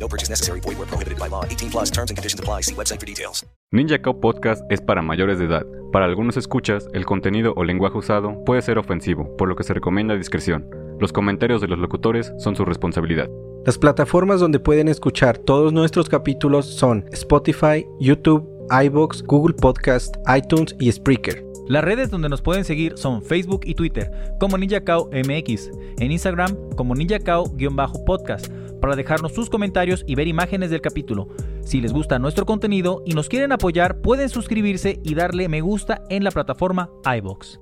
No purchase necessary. Void where prohibited by law. 18 plus terms and conditions apply. See website for details. Ninja Cow Podcast es para mayores de edad. Para algunos escuchas, el contenido o lenguaje usado puede ser ofensivo, por lo que se recomienda discreción. Los comentarios de los locutores son su responsabilidad. Las plataformas donde pueden escuchar todos nuestros capítulos son Spotify, YouTube, iBox, Google Podcast, iTunes y Spreaker. Las redes donde nos pueden seguir son Facebook y Twitter como NinjaCao MX, en Instagram como NinjaCao-podcast para dejarnos sus comentarios y ver imágenes del capítulo. Si les gusta nuestro contenido y nos quieren apoyar, pueden suscribirse y darle me gusta en la plataforma iBox.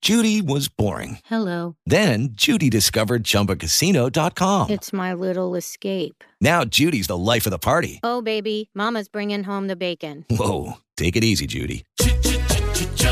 Judy was boring. Hello. Then Judy discovered ChumbaCasino.com. It's my little escape. Now Judy's the life of the party. Oh, baby, Mama's bringing home the bacon. Whoa, take it easy, Judy.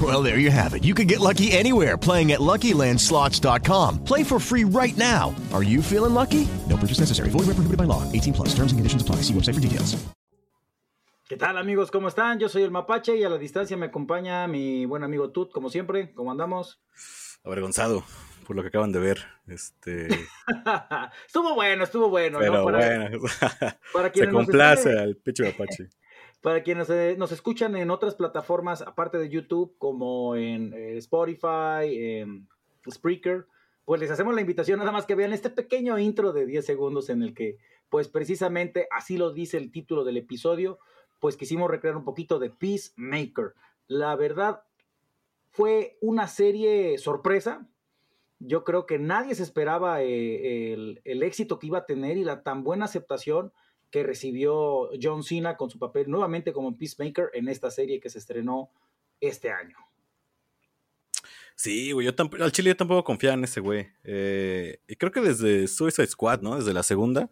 Well, there you have it. You can get lucky anywhere playing at LuckyLandSlots.com. Play for free right now. Are you feeling lucky? No purchase necessary. Void where prohibited by law. 18 plus. Terms and conditions apply. See website for details. ¿Qué tal amigos? ¿Cómo están? Yo soy el Mapache y a la distancia me acompaña mi buen amigo Tut, como siempre. ¿Cómo andamos? Avergonzado por lo que acaban de ver. Este... estuvo bueno, estuvo bueno. Pero ¿no? para, bueno, para se complace al pecho Apache. Para quienes nos escuchan en otras plataformas, aparte de YouTube, como en eh, Spotify, en Spreaker, pues les hacemos la invitación nada más que vean este pequeño intro de 10 segundos en el que, pues precisamente así lo dice el título del episodio, pues quisimos recrear un poquito de Peacemaker. La verdad, fue una serie sorpresa. Yo creo que nadie se esperaba eh, el éxito que iba a tener y la tan buena aceptación que recibió John Cena con su papel nuevamente como Peacemaker en esta serie que se estrenó este año. Sí, güey, yo tamp- al chile yo tampoco confiaba en ese güey. Eh, y creo que desde Suicide Squad, ¿no? Desde la segunda.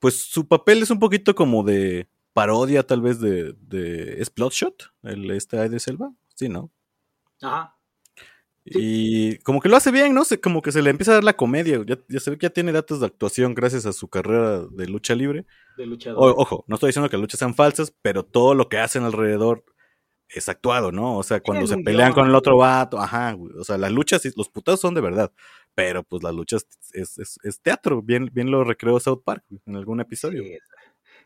Pues su papel es un poquito como de parodia, tal vez, de, de ¿Es Bloodshot? El este de Selva. Sí, ¿no? Ajá. Y como que lo hace bien, ¿no? Se, como que se le empieza a dar la comedia. Ya, ya se ve que ya tiene datos de actuación gracias a su carrera de lucha libre. De luchador. O- ojo, no estoy diciendo que las luchas sean falsas, pero todo lo que hacen alrededor es actuado, ¿no? O sea, cuando se pelean guion. con el otro vato, ajá, güey, o sea, las luchas, los putados son de verdad, pero pues las luchas es, es- es teatro, bien, bien lo recreó South Park güey, en algún episodio. Sí,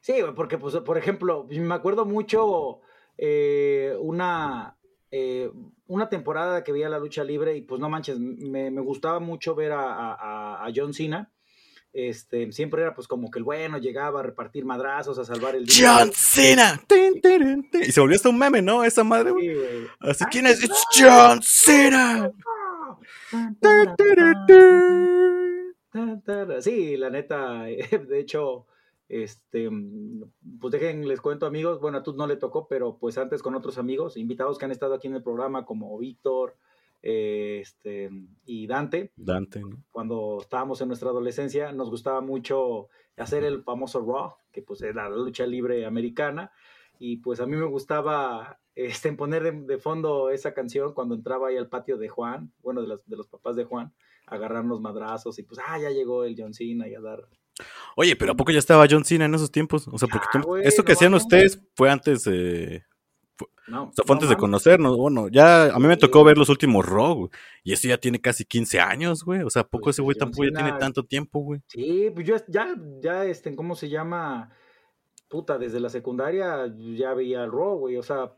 Sí, porque, pues, por ejemplo, me acuerdo mucho eh, una, eh, una temporada que veía la lucha libre y pues no manches, me, me gustaba mucho ver a, a- a- a John Cena. Este, siempre era pues como que el bueno llegaba a repartir madrazos, a salvar el día. ¡John Cena! Tin, tirin, tin. Y se volvió hasta un meme, ¿no? Esa madre, güey. Sí, güey. Así, ¿quién es? ¡It's John Cena! Sí, la neta, de hecho, este, pues dejen, les cuento amigos, bueno, a tú no le tocó, pero pues antes con otros amigos, invitados que han estado aquí en el programa, como Víctor, eh, este, y Dante, Dante, ¿no? cuando estábamos en nuestra adolescencia, nos gustaba mucho hacer el famoso Raw, que pues era la lucha libre americana, y pues a mí me gustaba este, poner de, de fondo esa canción cuando entraba ahí al patio de Juan, bueno, de, las- de los papás de Juan, agarrarnos madrazos y pues, ah, ya llegó el John Cena y a dar... Oye, pero ¿a poco ya estaba John Cena en esos tiempos? O sea, porque tú- güey, esto que no hacían ustedes fue antes, eh, No, o sea, fue no antes de conocernos. Bueno, ya a mí me tocó ver los últimos Raw, y ese ya tiene casi 15 años, güey. O sea, ¿a poco Pues, ese güey tampoco ya tiene tanto tiempo, güey? Sí, pues yo ya, ya, este, ¿cómo se llama? Puta, desde la secundaria ya veía el Raw, güey, o sea,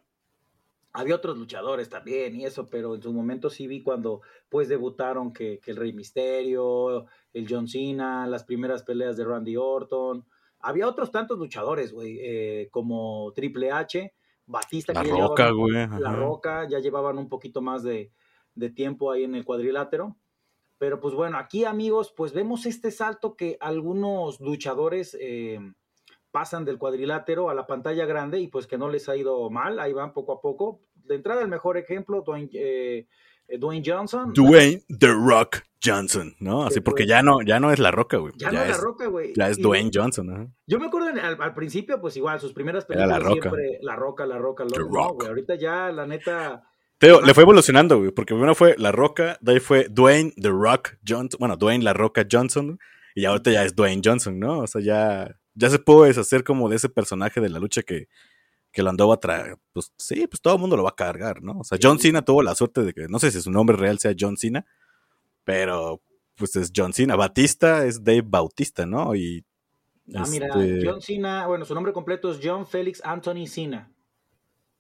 había otros luchadores también y eso, pero en su momento sí vi cuando pues debutaron que, que el Rey Misterio, el John Cena, las primeras peleas de Randy Orton. Había otros tantos luchadores, güey, eh, como Triple H, Batista. La que ya Roca, llevaban- güey, La. Roca, ya llevaban un poquito más de, de tiempo ahí en el cuadrilátero. Pero pues bueno, aquí amigos, pues vemos este salto que algunos luchadores eh, pasan del cuadrilátero a la pantalla grande y pues que no les ha ido mal, ahí van poco a poco. De entrada el mejor ejemplo, Dwayne, eh, Dwayne Johnson. Dwayne The Rock Johnson, ¿no? Así porque ya no, ya no es la roca, güey. Ya no es La Roca, güey. Ya es Y- Dwayne Johnson, ajá. Yo me acuerdo en- al, al principio, pues igual, sus primeras Era La películas Roca. siempre La Roca, La Roca, La Roca. No, güey, ahorita ya, la neta, Teo, le fue evolucionando, güey, porque primero fue La Roca, de ahí fue Dwayne The Rock Johnson, bueno, Dwayne La Roca Johnson, y ahorita ya es Dwayne Johnson, ¿no? O sea, ya, ya se pudo deshacer como de ese personaje de la lucha que, que lo andaba a traer. Pues sí, pues todo el mundo lo va a cargar, ¿no? O sea, John Cena tuvo la suerte de que, no sé si su nombre real sea John Cena, pero pues es John Cena. Batista es Dave Bautista, ¿no? Y. Ah, mira, este, John Cena, bueno, su nombre completo es John Félix Anthony Cena.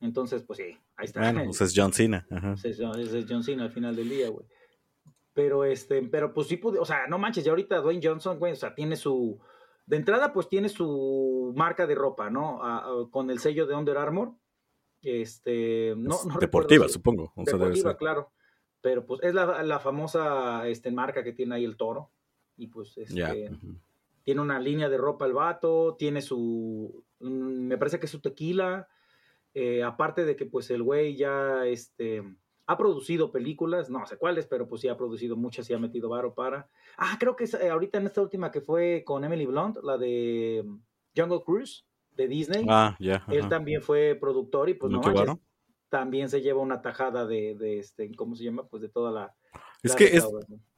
Entonces, pues sí, ahí está. Bueno, pues es John Cena. Ajá. Es, es John Cena al final del día, güey. Pero este, pero pues sí pude, o sea, no manches, ya ahorita Dwayne Johnson, güey, o sea, tiene su, de entrada, pues tiene su marca de ropa, ¿no? A- a- con el sello de Under Armour. Este, no, Es no deportiva, si- supongo. O sea, debe deportiva, claro. Pero pues es la, la famosa este, marca que tiene ahí el toro. Y pues este, tiene una línea de ropa el vato, tiene su, mm, me parece que es su tequila, eh, aparte de que pues el güey ya este, ha producido películas, no sé cuáles, pero pues sí ha producido muchas y ha metido varo para. Ah, creo que es, eh, ahorita en esta última que fue con Emily Blunt, la de mm, Jungle Cruise de Disney. Ah, ya, Él ajá. también fue productor y pues ¿No manches, también se lleva una tajada de, de este, ¿cómo se llama? Pues de toda la... Es la que es,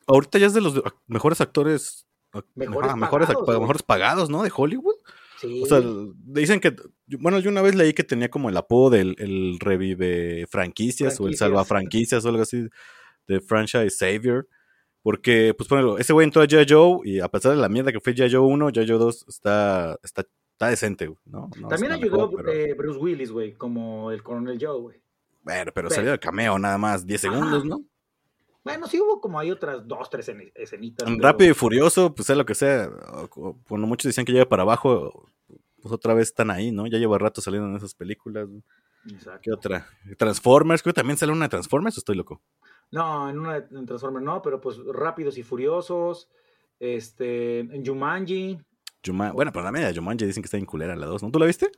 ahorita ya es de los mejores actores, ac- Mejores ajá, pagados, mejores pagados, ¿no? De Hollywood. Sí. O sea, dicen que, bueno, yo una vez leí que tenía como el apodo del el revive franquicias, o el Franquicias. salva franquicias o algo así, de franchise savior. Porque, pues, ponelo, ese güey entró a G.I. Joe y a pesar de la mierda que fue G.I. Joe 1, G.I. Joe 2 está, está, está decente, güey, ¿no? También ayudó mejor, pero- eh, Bruce Willis, güey, como el coronel Joe, güey. Bueno, pero Pero- salió de cameo nada más, 10 Ajá. segundos, ¿no? Bueno, sí hubo como hay otras dos, tres escen- escenitas. pero- Rápido y furioso, pues sea lo que sea. Cuando muchos decían que llega para abajo, pues otra vez están ahí, ¿no? Ya lleva rato saliendo en esas películas. Exacto. ¿Qué otra? Transformers, creo que también sale una de Transformers, ¿o estoy loco? No, en una de- en Transformers no, pero pues Rápidos y Furiosos, este, en Jumanji. Juma- bueno, pero la media de Jumanji dicen que está en culera la 2, ¿no? ¿Tú la viste?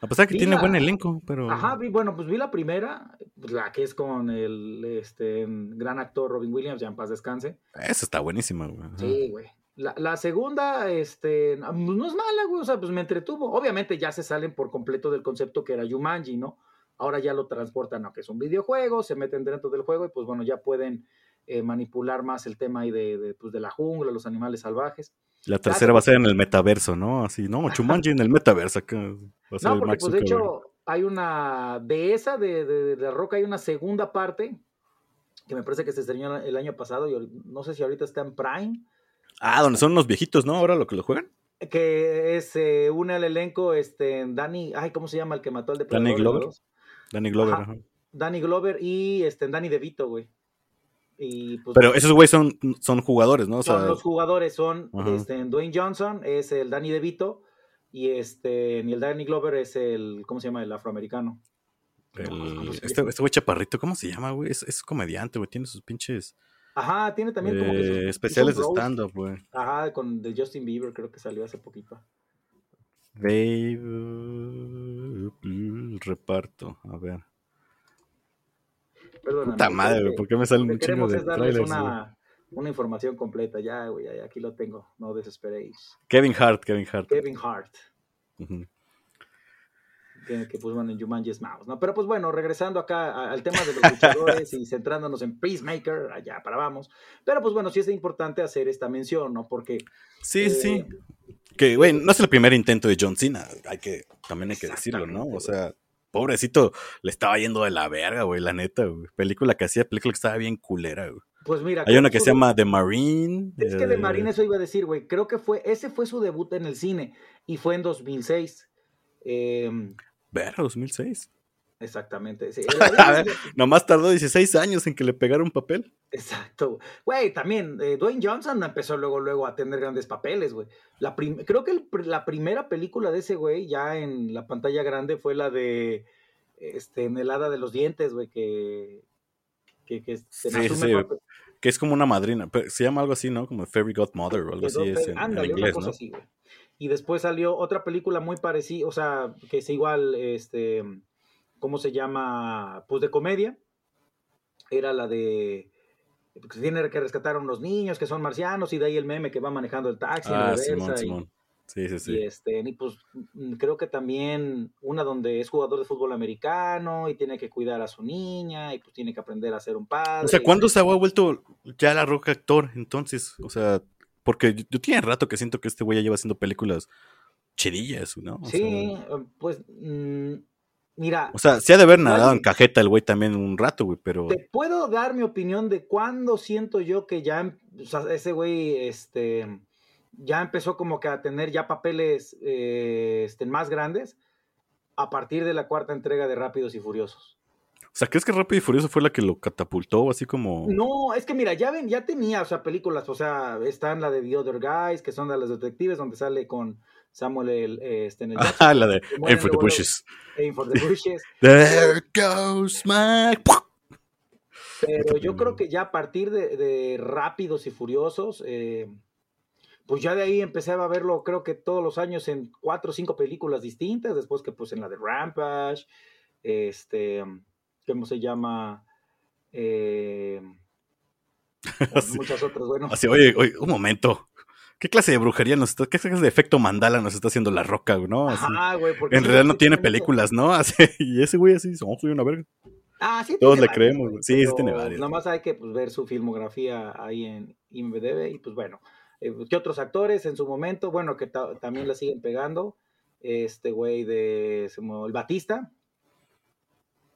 A pesar que Vi tiene la- buen elenco, pero... Ajá, vi, bueno, pues vi la primera, pues, la que es con el este, gran actor Robin Williams, ya en paz descanse. Esa está buenísima, güey. Sí, güey. La, la segunda, este, no es mala, güey, o sea, pues me entretuvo. Obviamente ya se salen por completo del concepto que era Jumanji, ¿no? Ahora ya lo transportan a que es un videojuego, se meten dentro del juego y pues bueno, ya pueden eh, manipular más el tema ahí de, de, pues, de la jungla, los animales salvajes. La tercera va a ser en el metaverso, ¿no? Así, no, Jumanji en el metaverso. acá va a ser No, porque pues de hecho hay una, de esa, de, de, de La Roca, hay una segunda parte que me parece que se estrenó el año pasado y no sé si ahorita está en Prime. Ah, donde son unos viejitos, ¿no? Ahora lo que lo juegan. que es eh, une al elenco este Danny, ay, ¿cómo se llama el que mató al depredador? Danny Glover. Danny Glover, Ajá. ajá. Danny Glover y este Danny DeVito, güey. Y pues Pero esos güeyes son, son jugadores, ¿no? O son sea, los jugadores son este Dwayne Johnson es el Danny DeVito y este y el Danny Glover es el ¿cómo se llama? el afroamericano. el- este este güey chaparrito, ¿cómo se llama, güey? Es, es comediante, güey. Tiene sus pinches Ajá, tiene también como que sus- eh, hizo especiales de stand-up, güey. Ajá, con de Justin Bieber creo que salió hace poquito. El reparto, a ver. Perdóname. Puta madre, que ¿por qué me salen un chingo de trailers, una, una información completa. Ya, güey, aquí lo tengo. No desesperéis. Kevin Hart, Kevin Hart. Kevin Hart, Ujú. que, que pues bueno, en Jumanji es Mouse, ¿no? Pero pues bueno, regresando acá a- al tema de los luchadores y centrándonos en Peacemaker, allá para vamos. Pero pues bueno, sí es importante hacer esta mención, ¿no? Porque... Sí, eh, sí. Que, güey, no es el primer intento de John Cena. Hay que, también hay que decirlo, ¿no? O sea, pobrecito, le estaba yendo de la verga, güey, la neta, güey. Película que hacía, película que estaba bien culera, güey. Pues mira... Hay una que su se llama The Marine. Es que de eh, Marine eso iba a decir, güey. Creo que fue, ese fue su debut en el cine y fue en 2006. Eh, Verga, 2006. Exactamente. sí. Nomás tardó 16 años en que le pegara un papel. Exacto. Güey, también eh, Dwayne Johnson empezó luego, luego a tener grandes papeles, güey. Creo que el la primera película de ese güey, ya en la pantalla grande, fue la de este, en el hada de los dientes, güey, que, que, que se Sí, que es como una madrina. pero se llama algo así, ¿no? Como Fairy Godmother o algo así es en, en ándale, una inglés, cosa ¿no? así. Y después salió otra película muy parecida, o sea, que es igual, este, ¿cómo se llama? Pues de comedia. Era la de que se tiene que rescatar a unos niños que son marcianos y de ahí el meme que va manejando el taxi Ah, Simón, y- Simón. Sí, sí, sí. y este, y pues mm, creo que también una donde es jugador de fútbol americano y tiene que cuidar a su niña y pues tiene que aprender a ser un padre. O sea, ¿cuándo se ha vuelto ya la roca actor? Entonces, o sea, porque yo, yo tiene rato que siento que este güey ya lleva haciendo películas chidillas, ¿no? O Sí, sea, pues mm, mira, o sea, se ha de haber nadado en cajeta el güey también un rato, güey, pero... Te puedo dar mi opinión de cuándo siento yo que ya, em- o sea, ese güey, este, ya empezó como que a tener ya papeles, eh, este, más grandes a partir de la cuarta entrega de Rápidos y Furiosos. O sea, ¿crees que Rápido y Furioso fue la que lo catapultó así como... No, es que mira, ya ven, ya tenía, o sea, películas, o sea, están la de The Other Guys, que son de los detectives, donde sale con Samuel el, este, en el Ah, la de Aim for the. Bushes. Aim for the Bushes. There goes my... Pero yo creo que ya a partir de, de Rápidos y Furiosos, eh, pues ya de ahí empecé a verlo, creo que todos los años en cuatro o cinco películas distintas, después que pues en la de Rampage, este, ¿cómo se llama? Eh, muchas otras, bueno. Así, oye, oye, un momento. ¿Qué clase de brujería nos está, qué clase de efecto mandala nos está haciendo la roca, güey, no? Así. Ajá, güey, porque en realidad no tiene películas, ¿no? Así, y ese güey así, oh, soy una verga. Ah, sí Todos le creemos, güey. Sí, sí tiene varias. Nada más hay que pues, ver su filmografía ahí en IMDb y pues bueno, eh, ¿qué otros actores en su momento? Bueno, que ta- también la siguen pegando. Este güey de el Batista,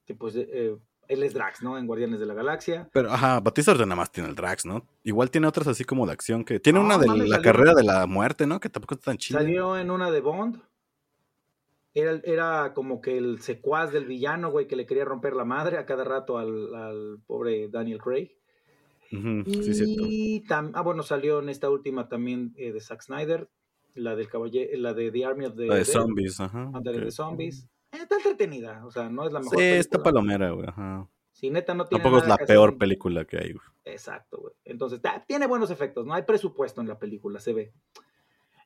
que pues eh, él es Drax, ¿no? En Guardianes de la Galaxia. Pero, ajá, Batista nada más tiene el Drax, ¿no? Igual tiene otras así como de acción que... Tiene No, una de la salió- carrera de la muerte, ¿no? Que tampoco está tan chida. Salió en una de Bond. Era, era como que el secuaz del villano, güey, que le quería romper la madre a cada rato al, al pobre Daniel Craig. Sí, es cierto. Y tam- ah, bueno, salió en esta última también eh, de Zack Snyder, la del caballero, la de The Army of the La de zombies, ajá. ándale, ok. de zombies. Está entretenida, o sea, no es la mejor Sí, está película. palomera, güey, ajá. Sí, neta, no tiene Tampoco es nada la que peor hacer. película que hay, güey. Exacto, güey. Entonces, tiene buenos efectos, no hay presupuesto en la película, se ve.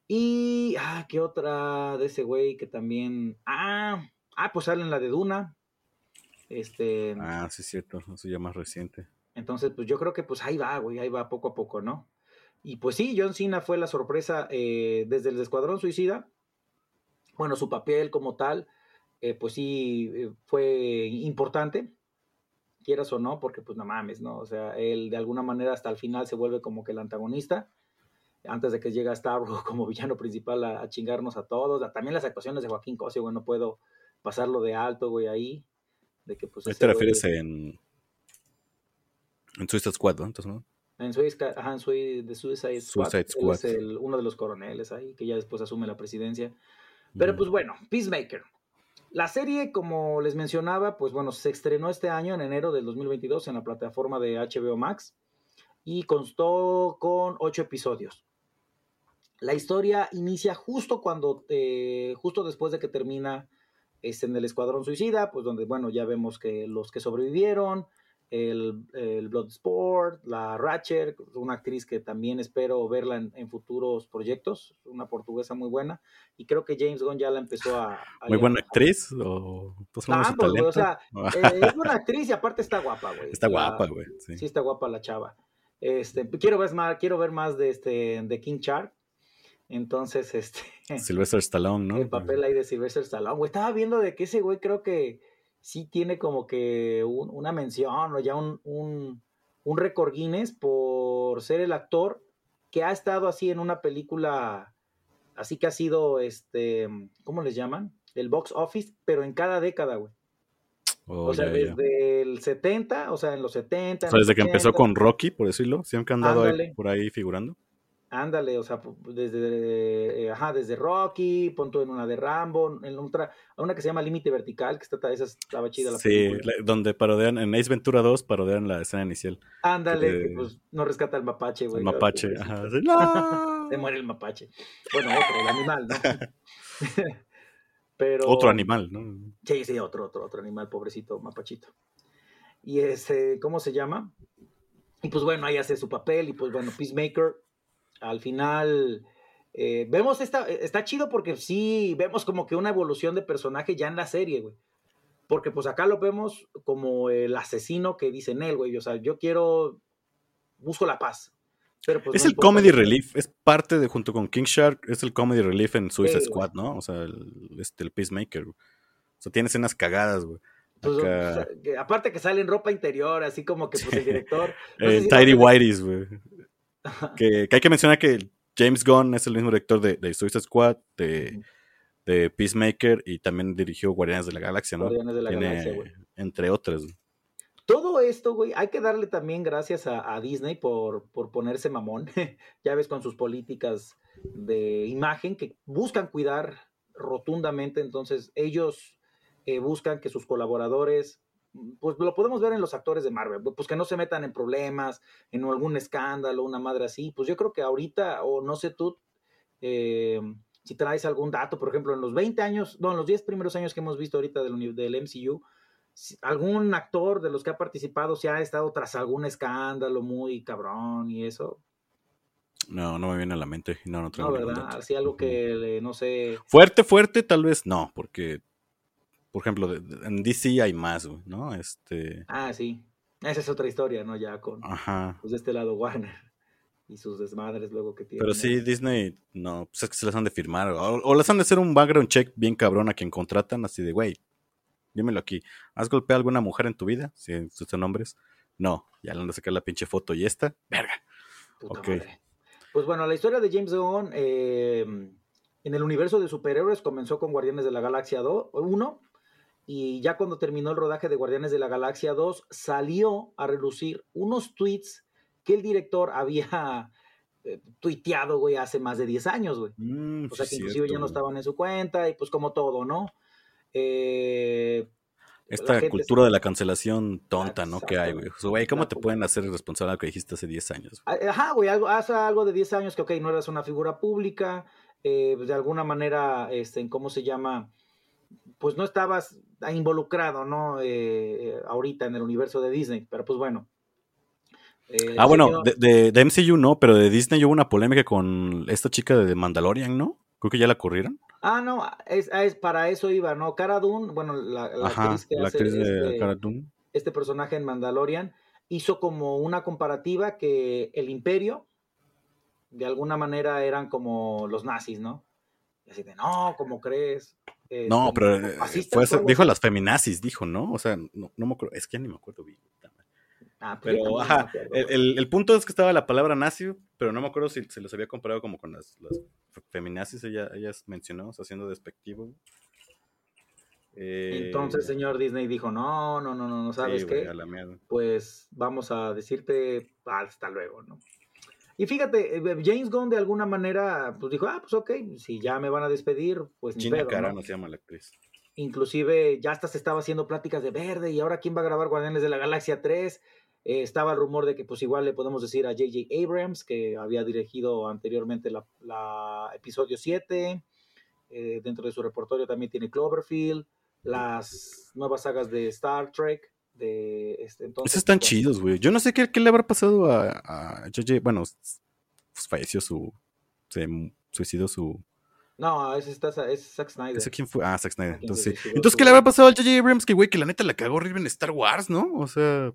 Y, ah, ¿qué otra de ese güey que también... Ah, ah, pues sale en la de Duna. Este, Ah, sí, es cierto. Eso ya más reciente. Entonces, pues yo creo que pues ahí va, güey, ahí va poco a poco, ¿no? Y pues sí, John Cena fue la sorpresa eh, desde el Escuadrón Suicida. Bueno, su papel como tal, eh, pues sí, eh, fue importante, quieras o no, porque pues no mames, ¿no? O sea, él de alguna manera hasta el final se vuelve como que el antagonista, antes de que llegue a Starro como villano principal a, a chingarnos a todos. También las actuaciones de Joaquín Cosio, güey, no puedo pasarlo de alto, güey, ahí. De que pues te güey- refieres en... En Suicide Squad, ¿no? Entonces, ¿no? En Suicide, ajá, en Sui- de Suicide Squad. Suicide él Squad. es el- uno de los coroneles ahí, que ya después asume la presidencia. Pero pues bueno, Peacemaker. La serie, como les mencionaba, pues bueno, se estrenó este año, en enero del 2022, en la plataforma de HBO Max y constó con ocho episodios. La historia inicia justo cuando, eh, justo después de que termina este, en el Escuadrón Suicida, pues donde, bueno, ya vemos que los que sobrevivieron, el, el Bloodsport, la Ratchet, una actriz que también espero verla en, en futuros proyectos, una portuguesa muy buena, y creo que James Gunn ya la empezó a... a Muy buena actriz o su Ambos, güey, o sea, eh, es buena actriz y aparte está guapa, güey. Está La- guapa, güey. Sí. Sí, está guapa la chava. Este, quiero ver más, quiero ver más de este de King Shark. Entonces, este, Sylvester Stallone, ¿no? el papel ahí de Sylvester Stallone, güey, estaba viendo de que ese güey creo que sí tiene como que un- una mención o ya un, un, un récord Guinness por ser el actor que ha estado así en una película, así que ha sido, este, ¿cómo les llaman? El box office, pero en cada década, güey. Oh, o sea, ya, ya. desde el 70, o sea, en los 70. O sea, desde que empezó 80. con Rocky, por decirlo, siempre han Ándale. por ahí figurando. Ándale, o sea, desde, eh, ajá, desde Rocky, punto en una de Rambo, en otra, una que se llama Límite Vertical, que está, esa estaba chida la Sí, la- donde parodian, en Ace Ventura 2 parodian la escena inicial. Ándale, que pues no rescata el mapache, güey. El mapache, ajá, sí, ¡no! Se muere el mapache. Bueno, otro, el animal, ¿no? Pero... Otro animal, ¿no? Sí, sí, otro, otro, otro animal, pobrecito, mapachito. Y ese, ¿cómo se llama? Y pues bueno, ahí hace su papel y pues bueno, Peacemaker, al final, eh, vemos esta, está chido porque sí, vemos como que una evolución de personaje ya en la serie, güey. Porque pues acá lo vemos como el asesino que dice él, güey, o sea, yo quiero, busco la paz. Pero, pues, es no el comedy que- relief, es parte de, junto con King Shark, es el comedy relief en Suicide Sí, güey. Squad, ¿no? O sea, el, este, el Peacemaker. güey. O sea, tiene escenas cagadas, güey. Pues, Acá, o sea, que aparte que sale en ropa interior, así como que pues el director. no eh, sé si Tidy Whities, güey. Que, que hay que mencionar que James Gunn es el mismo director de, de Suicide Squad, de, de Peacemaker y también dirigió Guardianes de la Galaxia, ¿no? Guardianes de la Tiene, Galaxia, güey. Entre otras. Todo esto, güey, hay que darle también gracias a, a Disney por, por ponerse mamón. ya ves con sus políticas de imagen que buscan cuidar rotundamente. Entonces, ellos eh, buscan que sus colaboradores, pues lo podemos ver en los actores de Marvel, pues que no se metan en problemas, en algún escándalo, una madre así. Pues yo creo que ahorita, o no sé tú, eh, si traes algún dato, por ejemplo, en los 20 años, no, en los 10 primeros años que hemos visto ahorita del, del MCU, algún actor de los que ha participado se ha estado tras algún escándalo muy cabrón y eso. No, no me viene a la mente. No, no tengo No, ¿verdad? Así algo que, no sé. Fuerte, fuerte, tal vez no, porque, por ejemplo, de- de- en DC hay más, güey, ¿no? Este. Ah, sí. Esa es otra historia, ¿no? Ya con, Ajá. pues de este lado Warner y sus desmadres luego que tienen. Pero sí, Disney, no, pues es que se las han de firmar. O, o les han de hacer un background check bien cabrón a quien contratan, así de, güey, dímelo aquí. ¿Has golpeado a alguna mujer en tu vida? Si son nombres. No, ya le han de sacar la pinche foto y esta. Verga. Puta ok. madre. Pues bueno, la historia de James Gunn eh, en el universo de superhéroes comenzó con Guardianes de la Galaxia 2, 1 y ya cuando terminó el rodaje de Guardianes de la Galaxia 2 salió a relucir unos tweets que el director había eh, tuiteado, güey, hace más de 10 años, güey. Mm, O sea, que inclusive ya no estaban en su cuenta y pues como todo, ¿no? Eh, Esta cultura se- de la cancelación tonta, ¿no? Que hay, güey. O sea, güey, ¿cómo te pueden hacer responsable de lo que dijiste hace 10 años? güey? Ah, Ajá, güey, algo, hace algo de 10 años que, ok, no eras una figura pública, eh, pues, de alguna manera, este, ¿cómo se llama? Pues no estabas involucrado, ¿no? Eh, eh, ahorita en el universo de Disney, pero pues bueno. Eh, Ah, bueno, de, de, de MCU no, pero de Disney hubo una polémica con esta chica de Mandalorian, ¿no? Creo que ya la corrieron. Ah, no, es, es- para eso iba, ¿no? Cara Dune, bueno, la, la Ajá, actriz que la hace actriz de este, Cara Dune. este personaje en Mandalorian, hizo como una comparativa que el imperio, de alguna manera, eran como los nazis, ¿no? Y así de, no, ¿cómo crees? Este, No, pero eh, fue dijo las feminazis, dijo, ¿no? O sea, no, no me acuerdo, es que ya ni me acuerdo bien. Ah, pues Pero, ajá, el, güey. el- el punto es que estaba la palabra nazi, pero no me acuerdo si se los había comparado como con las, las fe- feminazis, ella, ellas mencionó, o sea, siendo despectivo. Eh, Entonces, señor Disney dijo, no, no, no, no, no, ¿sabes sí, qué? Pues vamos a decirte hasta luego, ¿no? Y fíjate, eh, James Gunn de alguna manera, pues dijo, ah, pues ok, si ya me van a despedir, pues ni Gina pedo, ¿no? Carano se llama la actriz. Inclusive ya hasta se estaba haciendo pláticas de verde y ahora quién va a grabar Guardianes de la Galaxia 3. Eh, estaba el rumor de que pues igual le podemos decir a J.J. Abrams, que había dirigido anteriormente la, la episodio 7. Eh, dentro de su repertorio también tiene Cloverfield, las nuevas sagas de Star Trek. De este, entonces, Esos están pues, chidos, güey. Yo no sé qué, qué le habrá pasado a, a JJ. Bueno, pues falleció su. Se suicidó su. No, ese está, es Zack Snyder. ¿Ese quién fue? Ah, Zack Snyder. Entonces, sí. Entonces, ¿qué le habrá pasado al JJ Abrams? Que, güey, que la neta la cagó horrible en Star Wars, ¿no? O sea.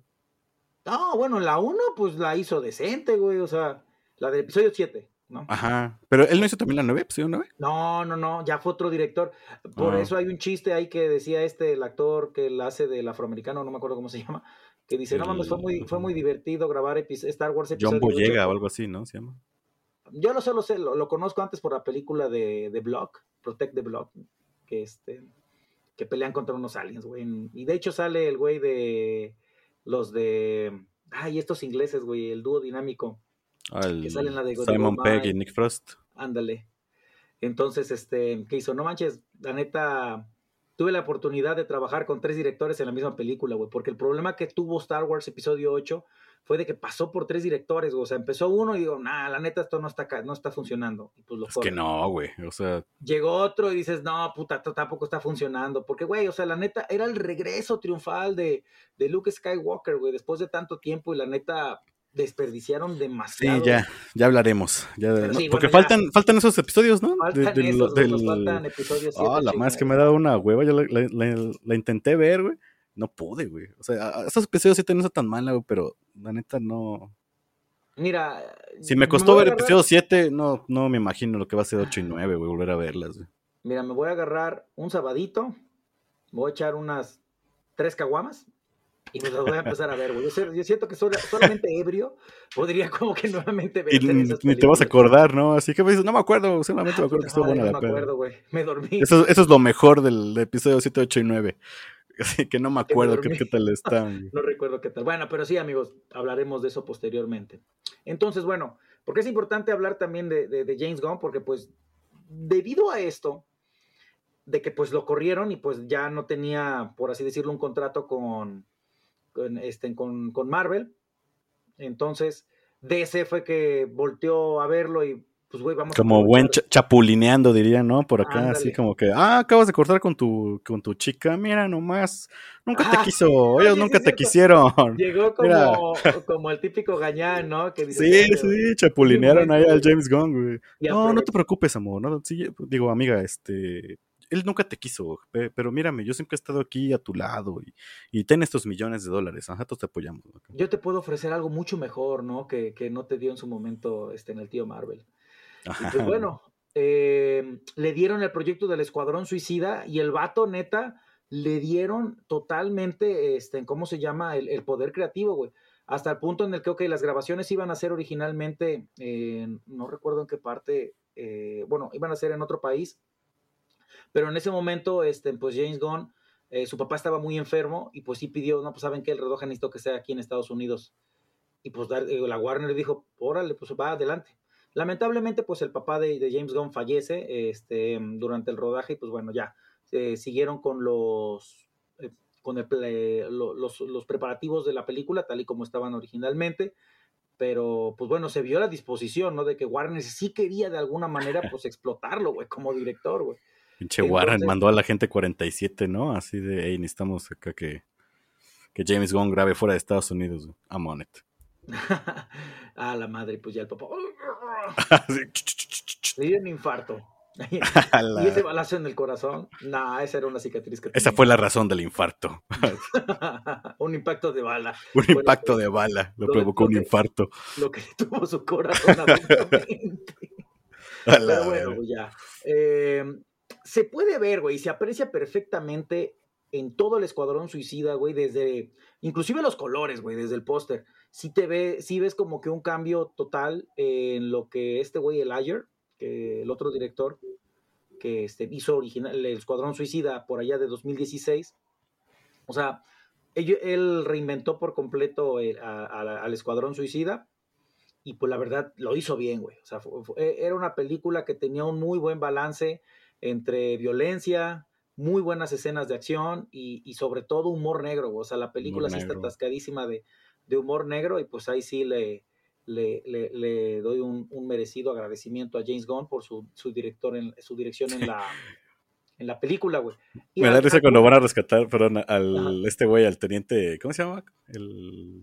No, bueno, la 1 pues la hizo decente, güey. O sea, la del episodio 7, ¿no? Ajá. Pero él no hizo también la 9, episodio 9. No, no, no, ya fue otro director. Por Ah. eso hay un chiste ahí que decía este, el actor que la hace del afroamericano, no me acuerdo cómo se llama, que dice, no mames, fue muy, fue muy divertido grabar Star Wars John episodio Boyega ocho". o algo así, ¿no? Se llama. Yo lo sé, lo sé, lo, lo conozco antes por la película de, de Block, Protect the Block, que este, que pelean contra unos aliens, güey. Y de hecho sale el güey de los de, ay, estos ingleses, güey, el dúo dinámico. Al que sale en la de Simon. Pegg y Nick Frost. Ándale. Entonces, este, ¿qué hizo? No manches, la neta, tuve la oportunidad de trabajar con tres directores en la misma película, güey, porque el problema que tuvo Star Wars Episodio 8 fue de que pasó por tres directores, güey. O sea, empezó uno y digo, nah, la neta, esto no está, no está funcionando. Y pues lo Es que no, güey. O sea, Llegó otro y dices, no, puta, esto tampoco está funcionando. Porque, güey, o sea, la neta, era el regreso triunfal de, de Luke Skywalker, güey, después de tanto tiempo y la neta, desperdiciaron sí, demasiado. ya, ya hablaremos. Ya, no, sí, porque bueno, ya. faltan, faltan esos episodios, ¿no? Faltan De- de- esos, güey, del- nos faltan episodios Ah, siete, la más que me ha dado una hueva. Yo la, la- la- la intenté ver, güey. No pude, güey. O sea, esos episodios sí no está tan mala, güey, pero la neta no. Mira, Si me costó ver agarrar- episodio 7, no, no me imagino lo que va a ser 8 y 9, güey, volver a verlas, güey. Mira, me voy a agarrar un sabadito, me voy a echar unas tres caguamas y me las voy a empezar a ver, güey. Yo, siento que sola- solamente ebrio podría como que nuevamente ver Y ni, esas ni te vas a acordar, ¿no? Así que me dices, no me acuerdo, solamente me acuerdo que estuvo buena no la me peda. acuerdo, güey. Me dormí. Eso, eso es lo mejor del episodio 7, 8 y 9. Así que no me me acuerdo qué, tal están. No recuerdo qué tal. Bueno, pero sí, amigos, hablaremos de eso posteriormente. Entonces, bueno, porque es importante hablar también de, de- de James Gunn, porque pues debido a esto, de que pues lo corrieron y pues ya no tenía, por así decirlo, un contrato con, con, este, con, con Marvel, entonces DC fue que volteó a verlo y pues, güey, vamos a Como buen chapulineando, diría, ¿no? Por acá, así como que, ah, acabas de cortar con tu, con tu chica, mira nomás, nunca te Ah, quiso, oye, ellos sí nunca te quisieron. Llegó como, como el típico gañán, ¿no? Que dice, Sí, "Oye, sí, chapulinearon ahí al güey". James Gunn, güey. No, no te preocupes, amor. No, sí, digo, amiga, este. Él nunca te quiso, pe- pero mírame, yo siempre he estado aquí a tu lado y, y ten estos millones de dólares. Ajá, todos te apoyamos. ¿no? yo te puedo ofrecer algo mucho mejor, ¿no? Que, que no te dio en su momento este, en el tío Marvel. Y pues bueno, eh, le dieron el proyecto del Escuadrón Suicida y el vato, neta, le dieron totalmente, este, ¿cómo se llama? El, el poder creativo, güey. Hasta el punto en el que, ok, las grabaciones iban a ser originalmente, en- no recuerdo en qué parte, eh, bueno, iban a ser en otro país, pero en ese momento, este, pues James Gunn, eh, su papá estaba muy enfermo y pues sí pidió, no, pues saben que el redoje necesito que sea aquí en Estados Unidos. Y pues dar- eh, la Warner dijo, órale, pues va adelante. Lamentablemente, pues el papá de, de James Gunn fallece este, durante el rodaje y pues bueno, ya eh, siguieron con los eh, con el lo- los, los preparativos de la película tal y como estaban originalmente, pero pues bueno, se vio la disposición, ¿no? De que Warner sí quería de alguna manera pues explotarlo, güey, como director, güey. Pinche Warren mandó a la gente 47, ¿no? Así de, hey, necesitamos acá que, que James Gunn grabe fuera de Estados Unidos. I'm on it. a la madre, pues ya el papá. Le dio un infarto. y ese balazo en el corazón, nah, esa era una cicatriz que Esa tenía. fue la razón del infarto. un impacto de bala. un impacto de bala. Lo lo- provocó un infarto. Lo que tuvo su corazón abruptamente. A la Pero bueno, pues ya. Eh, se puede ver, güey, se aprecia perfectamente en todo el escuadrón suicida, güey, desde, inclusive los colores, güey, desde el póster. Sí te ve, sí ves como que un cambio total en lo que este güey, el Ayer, que el otro director, que este, hizo original, el escuadrón suicida por allá de 2016. O sea, él reinventó por completo la- al escuadrón suicida y pues la verdad lo hizo bien, güey. E- era una película que tenía un muy buen balance entre violencia, muy buenas escenas de acción y, y sobre todo humor negro. O sea, la película sí está atascadísima de, de humor negro y pues ahí sí le, le, le- le doy un, un merecido agradecimiento a James Gunn por su, su director en, su dirección en la, en la película, güey. Me da risa cuando van a rescatar, perdón, al Ajá. este güey, al teniente, ¿cómo se llama? El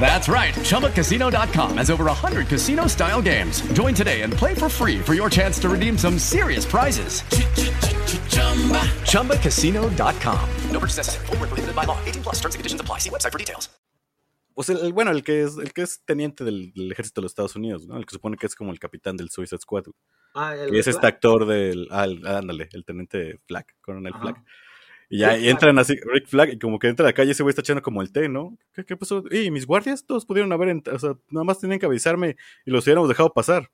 That's right. ChumbaCasino.com has over 100 casino style games. Join today and play for free for your chance to redeem some serious prizes. ChumbaCasino.com. No purchase necessary. Void prohibited by law. 18 plus terms and conditions apply. See website for details. O sea, el, bueno, el que es el que es teniente del, del ejército de los Estados Unidos, ¿no? El que supone que es como el capitán del Suicide Squad. Ah, el Y es Black. este actor del. Ah, el- ándale, el teniente Flag, coronel Ajá. Y ya y entran así, Rick Flag, y como que entra a la calle, ese güey está echando como el té, ¿no? ¿Qué, qué pasó? Y mis guardias, todos pudieron haber, ent- o sea, nada más tenían que avisarme y los hubiéramos dejado pasar.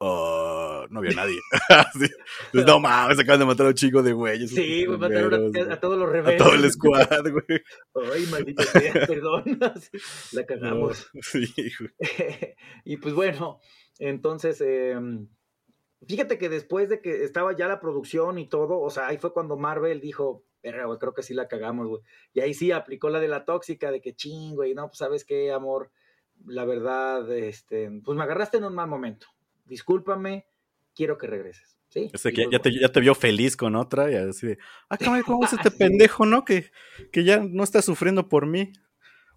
Ah, no había nadie. Sí. Pues, no mames, acaban de matar a un chico de güeyes. Sí, güey, mataron a, a todos los a rebeldes. todo el squad, güey. Ay, maldita sea, perdón. La cagamos. No, sí, güey. y pues bueno, entonces, eh, fíjate que después de que estaba ya la producción y todo, o sea, ahí fue cuando Marvel dijo, "Verga, güey, creo que sí la cagamos, güey. Y ahí sí aplicó la de la tóxica, de que ching, güey, no, pues sabes qué, amor, la verdad, este, pues me agarraste en un mal momento. Discúlpame, quiero que regreses. ¿Sí? Y que pues, ya, te, ya te vio feliz con otra y así de, ah, cabrón, ¿cómo es este pendejo, no? Que, que ya no está sufriendo por mí.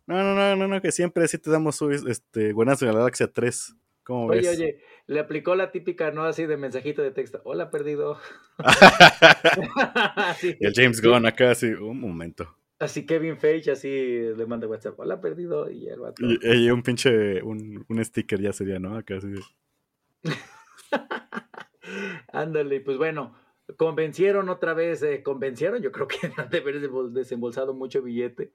No, no, no, no, no, que siempre sí te damos su, este, Buenas de la Galaxia 3. ¿Cómo Oye, ves? oye, le aplicó la típica, ¿no? Así de mensajito de texto. Hola, perdido. Así. Y el James Gunn acá, así, un momento. Así Kevin Feige, así le manda WhatsApp. Hola, perdido. Y el vato. Y, y un pinche, un, un sticker ya sería, ¿no? Acá así. Ándale, pues bueno, convencieron otra vez, eh, convencieron, yo creo que han de haber desembol- desembolsado mucho billete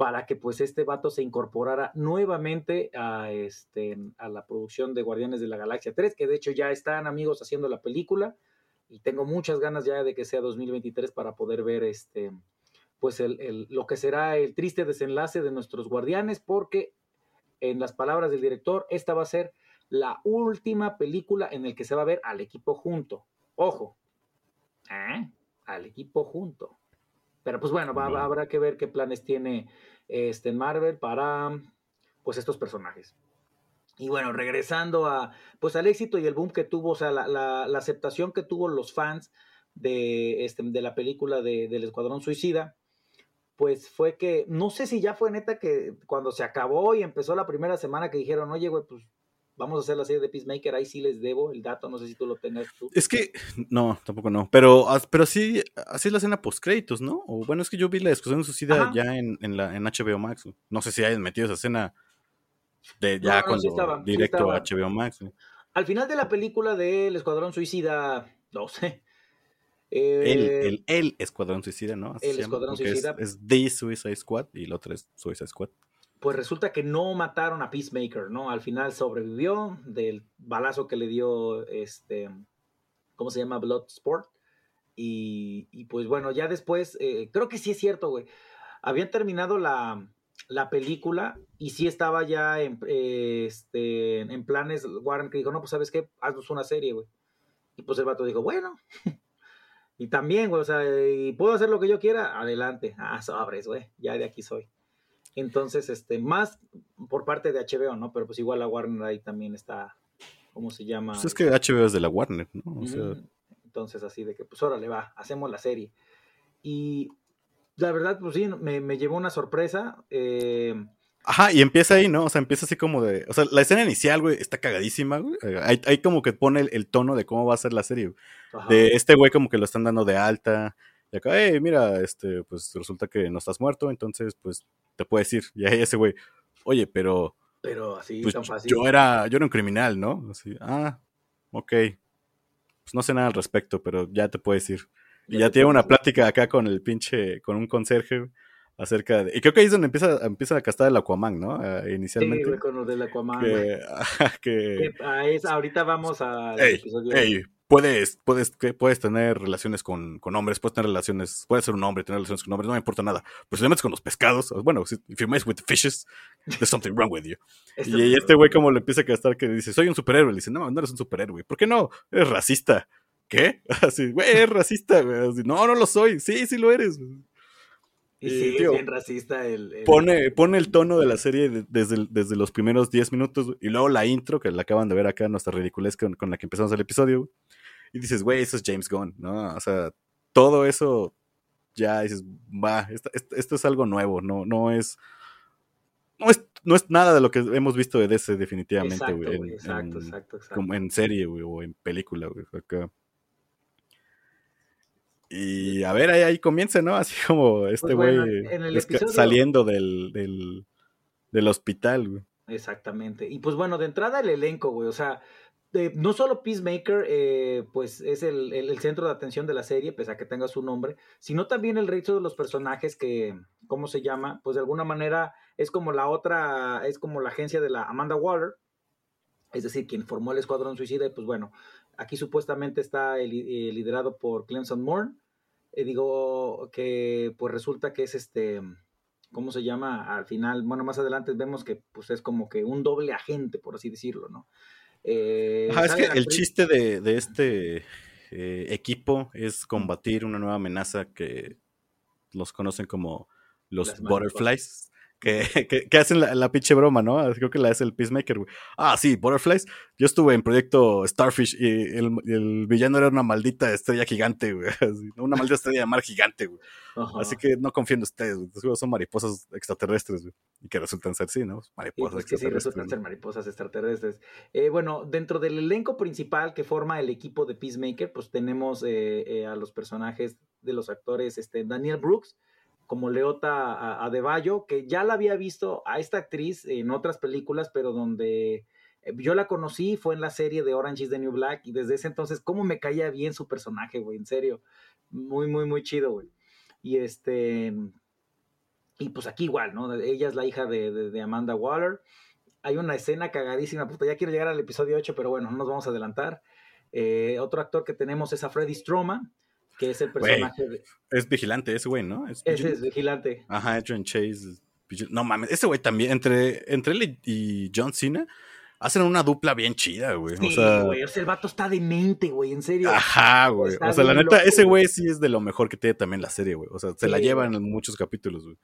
para que pues este vato se incorporara nuevamente a, este, a la producción de Guardianes de la Galaxia 3, que de hecho ya están amigos haciendo la película y tengo muchas ganas ya de que sea 2023 para poder ver este pues el, el- lo que será el triste desenlace de nuestros guardianes porque en las palabras del director esta va a ser la última película en el que se va a ver al equipo junto. Ojo, ¿eh? al equipo junto. Pero pues bueno, va- va- habrá que ver qué planes tiene este Marvel para pues estos personajes. Y bueno, regresando a pues al éxito y el boom que tuvo, o sea, la, la- la aceptación que tuvo los fans de, este, de la película de- del Escuadrón Suicida, pues fue que, no sé si ya fue neta que cuando se acabó y empezó la primera semana que dijeron, oye, güey, pues vamos a hacer la serie de Peacemaker, ahí sí les debo el dato, no sé si tú lo tengas tú. Es que, no, tampoco no. Pero, pero sí, así es la escena post créditos, ¿no? O bueno, es que yo vi la discusión suicida Ajá. ya en, en, la, en HBO Max. No sé si hayan metido esa escena de No, ya no, sí cuando estaba, directo a HBO Max. Al final de la película del Escuadrón Suicida 12, El, eh, el, el Escuadrón Suicida, ¿no? Así el Escuadrón porque es- Suicida. Es, The Suicide Squad y la otra es Suicide Squad. Pues resulta que no mataron a Peacemaker, ¿no? Al final sobrevivió del balazo que le dio este, ¿cómo se llama? Bloodsport. Y, y pues bueno, ya después, eh, creo que sí es cierto, güey. Habían terminado la, la película y sí estaba ya en, eh, este, en planes Warren que dijo, no, pues sabes qué, haznos una serie, güey. Y pues el vato dijo, bueno. y también, güey, o sea, y puedo hacer lo que yo quiera, adelante. Ah, sobres, güey, ya de aquí soy. Entonces, este, más por parte de HBO, ¿no? Pero pues igual la Warner ahí también está, ¿cómo se llama? Pues es que HBO es de la Warner, ¿no? O sea, Ujú. Entonces, así de que, pues órale, va, hacemos la serie. Y la verdad, pues sí, me, me llevó una sorpresa. eh, Ajá, y empieza ahí, ¿no? O sea, empieza así como de. O sea, la escena inicial, güey, está cagadísima, güey. Eh, Ahí, ahí como que pone el, el tono de cómo va a ser la serie. güey. De este güey, como que lo están dando de alta. Y acá, hey, mira, este, pues resulta que no estás muerto, entonces, pues te puedes ir. Y ahí ese güey, oye, pero. pero así, Pues tan fácil. yo era, yo era un criminal, ¿no? Así, ah, ok. Pues no sé nada al respecto, pero ya te puedes ir. Y Ya tiene una plática acá con el pinche, con un conserje acerca de. Y creo que ahí es donde empieza, empieza a castar el Aquaman, ¿no? Eh, Sí, inicialmente. güey, con lo del Aquaman. güey. que, que, Que a es- ahorita vamos al Ey, episodio. ey, puedes, puedes, que puedes tener relaciones con, con hombres, puedes tener relaciones, puedes ser un hombre, tener relaciones con hombres, no me importa nada. Pero si te metes con los pescados, bueno, si if you mess with the fishes, there's something wrong with you. Esto- Y este güey como le empieza a gastar que dice, soy un superhéroe. Le dice, no, no eres un superhéroe. ¿Por qué no? Eres racista. ¿Qué? Así, güey, eres racista. güey. Así, no, no lo soy. Sí, sí lo eres. Y Y, sí, tío, es bien racista el. el- Pone, pone el tono de la serie de- desde, el- desde los primeros 10 minutos y luego la intro, que la acaban de ver acá, nuestra ridiculez con, con la que empezamos el episodio. güey, Y dices, güey, eso es James Gunn, ¿no? O sea, todo eso ya dices, va, esto, es algo nuevo, no, no es. No es no es nada de lo que hemos visto de DC definitivamente, Exacto, güey. exacto, en- exacto, exacto. como en serie, güey, o en película, güey. acá. Y a ver, ahí, ahí comienza, ¿no? Así como este Pues bueno, güey episodio- saliendo del, del, del hospital, güey. Exactamente. Y pues bueno, de entrada el elenco, güey. O sea, de- no solo Peacemaker, eh, pues es el, el- centro de atención de la serie, pese a que tenga su nombre, sino también el resto de los personajes que, ¿cómo se llama? Pues de alguna manera es como la otra, es como la agencia de la Amanda Waller, es decir, quien formó el Escuadrón Suicida. Y pues bueno, aquí supuestamente está eh, liderado por Clemson Moore. Eh, digo que pues resulta que es este, ¿cómo se llama? Al final, bueno, más adelante vemos que pues es como que un doble agente, por así decirlo, ¿no? Eh, es que el chiste de, de este eh, equipo es combatir una nueva amenaza que los conocen como los Las butterflies. Que, que- que hacen la, la pinche broma, ¿no? Creo que la hace el Peacemaker, güey. Ah, sí, Butterflies. Yo estuve en proyecto Starfish y el, el villano era una maldita estrella gigante, güey. Una maldita estrella de mar gigante, güey. Así que no confío en ustedes, güey. Son mariposas extraterrestres, güey. Y que resultan ser, sí, ¿no? Mariposas pues que sí extraterrestres. resultan ¿no? ser mariposas extraterrestres. Eh, bueno, dentro del elenco principal que forma el equipo de Peacemaker, pues tenemos eh, eh, a los personajes de los actores, este, Daniel Brooks, como Leota Adebayo, que ya la había visto a esta actriz en otras películas, pero donde eh, yo la conocí fue en la serie de Orange is the New Black, y desde ese entonces, cómo me caía bien su personaje, güey, en serio. Muy, muy, muy chido, güey. Y este, y pues aquí igual, ¿no? Ella es la hija de, de- de Amanda Waller. Hay una escena cagadísima, puta, ya quiero llegar al episodio 8, pero bueno, no nos vamos a adelantar. Eh, otro actor que tenemos es a Freddy Stroma, que es el personaje de... Es vigilante ese güey, ¿no? Es Ese es vigilante. Ajá, Adrian Chase. No mames, ese güey también, entre, entre él y, John Cena, hacen una dupla bien chida, güey. Sí, o sea, güey, o sea, el vato está demente, güey, en serio. ajá, güey. Está O sea, la neta, loco, ese güey. sí es de lo mejor que tiene también la serie, güey. O sea, se la llevan en muchos capítulos, güey.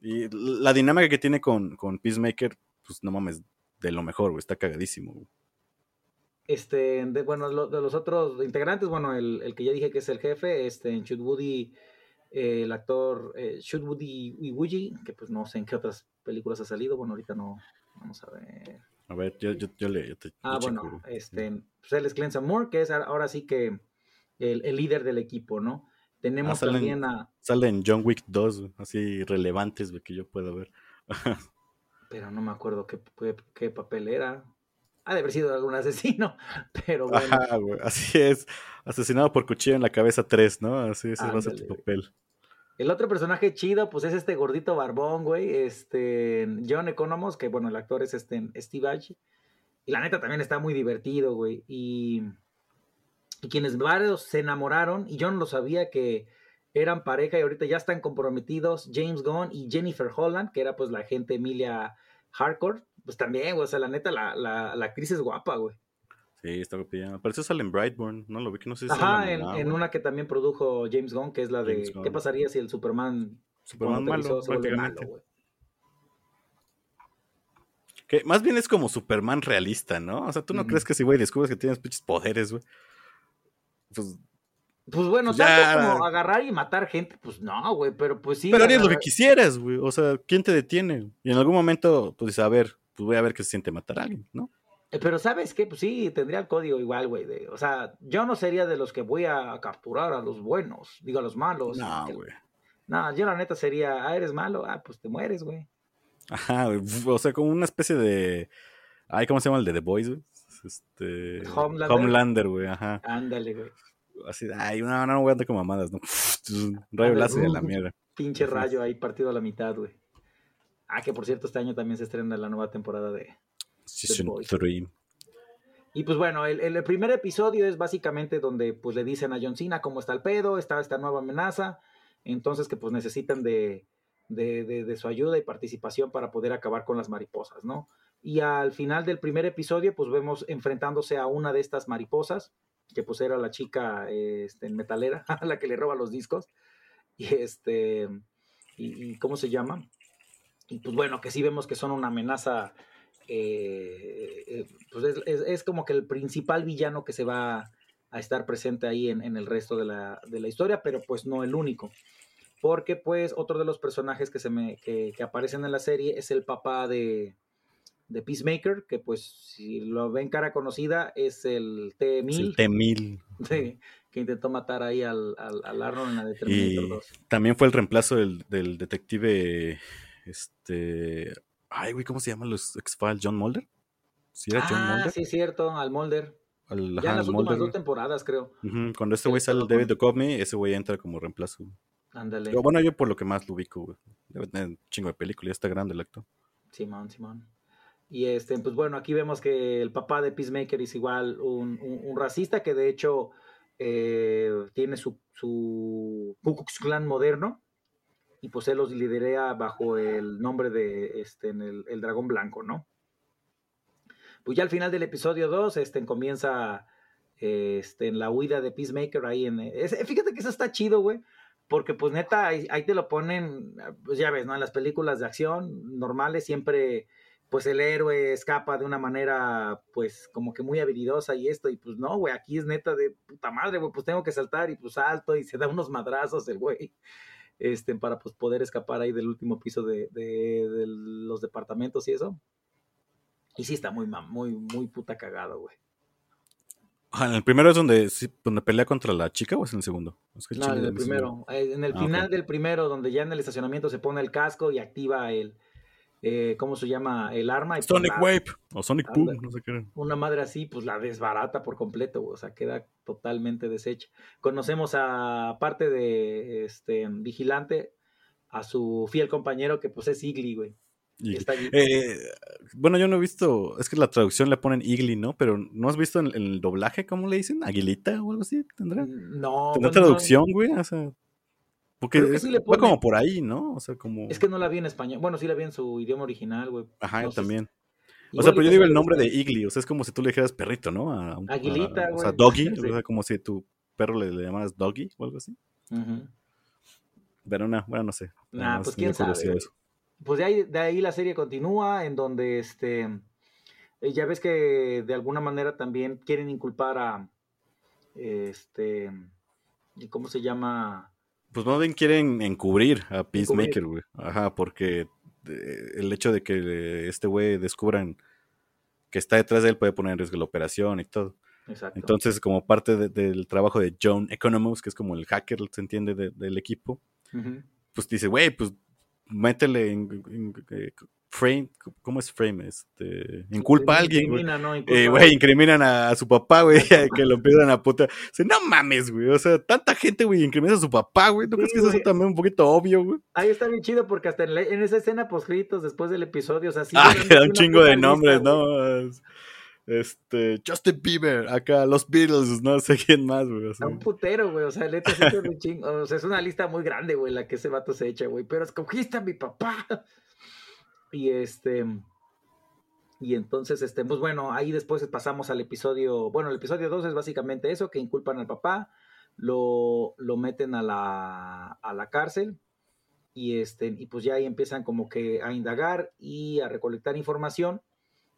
Y la dinámica que tiene con, con Peacemaker, pues no mames, de lo mejor, güey. Está cagadísimo, güey. Este, de, bueno, lo- de los otros integrantes, bueno, el, el que ya dije que es el jefe, este, en Shoot Woody, eh, el actor eh, Shoot Woody Iwuji, que pues no sé en qué otras películas ha salido, bueno, ahorita no, vamos a ver. A ver, yo, yo, yo le. yo te- Ah, bueno, checo, este, pues él es Clemson Moore, que es ahora- sí que el, el líder del equipo, ¿no? Tenemos Ah, salen, también a, salen John Wick 2, güey, así relevantes, que yo pueda ver. pero no me acuerdo qué, qué, qué papel era. Ha de haber sido algún asesino, pero bueno. Ajá, güey, así es. Asesinado por cuchillo en la cabeza 3, ¿no? Así ese va a ser Ándale, tu papel. El otro personaje chido, pues es este gordito barbón, güey, este John Economos, que bueno, el actor es este Steve Ash. Y la neta también está muy divertido, güey. Y, y quienes varios se enamoraron, y yo no lo sabía que eran pareja y ahorita ya están comprometidos, James Gunn y Jennifer Holland, que era pues la agente Emilia Hardcore. Pues también, güey, o sea, la neta, la, la, la actriz es guapa, güey. Sí, está guapilla. Parece sale en Brightburn, no lo vi que no sé si Ajá, en, mamá, en güey. una que también produjo James Gunn, que es la de ¿qué pasaría si el Superman, Superman malo, aterrizó, se vuelve prácticamente. malo, güey? Que más bien es como Superman realista, ¿no? O sea, tú no crees que si, güey, descubres que tienes pinches poderes, güey. Pues, Pues bueno, Pues tanto ya- como agarrar y matar gente, pues no, güey, pero pues sí. pero harías lo que quisieras, güey. O sea, ¿quién te detiene? Y en algún momento, pues dices, a ver, pues voy a ver qué se siente matar a alguien, ¿no? Eh, Pero ¿sabes qué? Pues sí, tendría el código igual, güey. de- O sea, yo no sería de los que voy a capturar a los buenos, digo a los malos. No, güey. No, yo la neta sería, ah, eres malo, ah, pues te mueres, güey. Ajá, güey. O sea, como una especie de. Ay, ¿cómo se llama el de The Boys, güey? Este. Homelander. Homelander, güey, ajá. Ándale, güey. Así, de, ay, no, no voy a andar con mamadas, ¿no? Rayo láser a la mierda. Pinche rayo ahí partido a la mitad, güey. Ah, que por cierto, este año también se estrena la nueva temporada de, Season Boys. 3. Y pues bueno, el, el primer episodio es básicamente donde pues le dicen a John Cena cómo está el pedo, está esta nueva amenaza, entonces que pues necesitan de, de, de- de su ayuda y participación para poder acabar con las mariposas, ¿no? Y al final del primer episodio pues vemos enfrentándose a una de estas mariposas, que pues era la chica este, metalera, la que le roba los discos, y este, y, y ¿cómo se llama? Y pues bueno, que sí vemos que son una amenaza eh, eh, pues es, es- es como que el principal villano que se va a estar presente ahí en, en el resto de la, de la historia, pero pues no el único. porque pues otro de los personajes que, se me, que, que aparecen en la serie es el papá de, de Peacemaker, que pues si lo ven cara conocida es el T-1000. Es el T-1000. Sí, que intentó matar ahí al, al, al Arnold en la de Terminator Y 2. también fue el reemplazo del, del detective, este... Ay, güey, ¿cómo se llaman los X-Files? ¿John Mulder? ¿Sí era John Ah, Mulder? sí, cierto, al Mulder. Al- ya en las últimas dos temporadas, creo. Cuando este güey le sale, tocó David Duchovny, ese güey entra como reemplazo. Ándale. Bueno, yo por lo que más lo ubico, güey. Debe tener un chingo de películas, ya está grande el actor. Simón, Simón. Y este, pues bueno, aquí vemos que el papá de Peacemaker es igual un, un- un racista que de hecho eh, tiene su, su Ku Klux Klan moderno y pues él los lidera bajo el nombre de este, en el, dragón blanco, ¿no? Pues ya al final del episodio 2 este, comienza este, en la huida de Peacemaker ahí en... es- fíjate que eso está chido, güey. Porque pues neta, ahí, ahí te lo ponen, pues ya ves, ¿no? En las películas de acción normales siempre, pues el héroe escapa de una manera, pues como que muy habilidosa y esto, y pues no, güey, aquí es neta de puta madre, güey, pues tengo que saltar y pues salto y se da unos madrazos el güey, este, para pues poder escapar ahí del último piso de, de- de los departamentos y eso. Y sí está muy, muy, muy puta cagado, güey. Ah, ¿En el primero es donde, sí, donde pelea contra la chica o es en el segundo? Es que No, en el segundo. primero. Eh, En el Ah, final del primero, donde ya en el estacionamiento se pone el casco y activa el, eh, ¿cómo se llama? El arma. Y pues, Sonic Wave o Sonic Boom, no sé qué. Una madre así, pues la desbarata por completo, o sea, queda totalmente deshecha. Conocemos a, aparte de este Vigilante, a su fiel compañero que pues es Igly, güey. Y- Está eh, bueno, yo no he visto, es que la traducción le ponen Igly, ¿no? Pero ¿no has visto en, en el doblaje cómo le dicen? ¿Aguilita o algo así? ¿Tendrá? No, ¿Tendrá bueno, traducción, güey? O sea, porque Creo que es- sí le va ponen. como por ahí, ¿no? O sea, como... Es que no la vi en español. Bueno, sí la vi en su idioma original, güey. Ajá, No también. O sea, pero yo digo el nombre de. Igly, o sea, es como si tú le dijeras perrito, ¿no? A a- Aguilita, O sea, güey. doggy, Sí. o sea, como si tu perro le, le llamaras doggy o algo así. Ujú. Pero no, bueno, no sé. Nah, pues quién sabe. güey. eso. Pues de ahí, de ahí la serie continúa, en donde este eh, ya ves que de alguna manera también quieren inculpar a este ¿y ¿cómo se llama? Pues más bien quieren encubrir a Peacemaker, güey. Ajá, porque eh, el hecho de que este güey descubran que está detrás de él puede poner en riesgo la operación y todo. Exacto. Entonces, como parte de- del trabajo de John Economos, que es como el hacker, se entiende, de- del equipo, pues dice, güey, pues métele en, en- eh, frame, ¿cómo es frame? Este, inculpa a alguien, güey. ¿no? Eh, güey, incriminan a, a su papá, güey, que lo empiezan a puta. Dice, no mames, güey, o sea, tanta gente, güey, incrimina a su papá, güey. ¿No crees que eso es también un poquito obvio, güey? Ahí está bien chido porque hasta en, la- en esa escena postcritos después del episodio, o sea, sí Ah, un chingo de nombres, güey. ¿no? Este, Justin Bieber, acá, los Beatles, no sé quién más, güey. o sea. Un putero, güey. O sea, neta, es un chingo. O sea, es una lista muy grande, güey, la que ese vato se echa, güey. Pero escogiste a mi papá. Y este. Y entonces, este, pues bueno, ahí después pasamos al episodio. Bueno, el episodio 2 es básicamente eso: que inculpan al papá, lo, lo meten a la, a la cárcel. Y este, y pues ya ahí empiezan como que a indagar y a recolectar información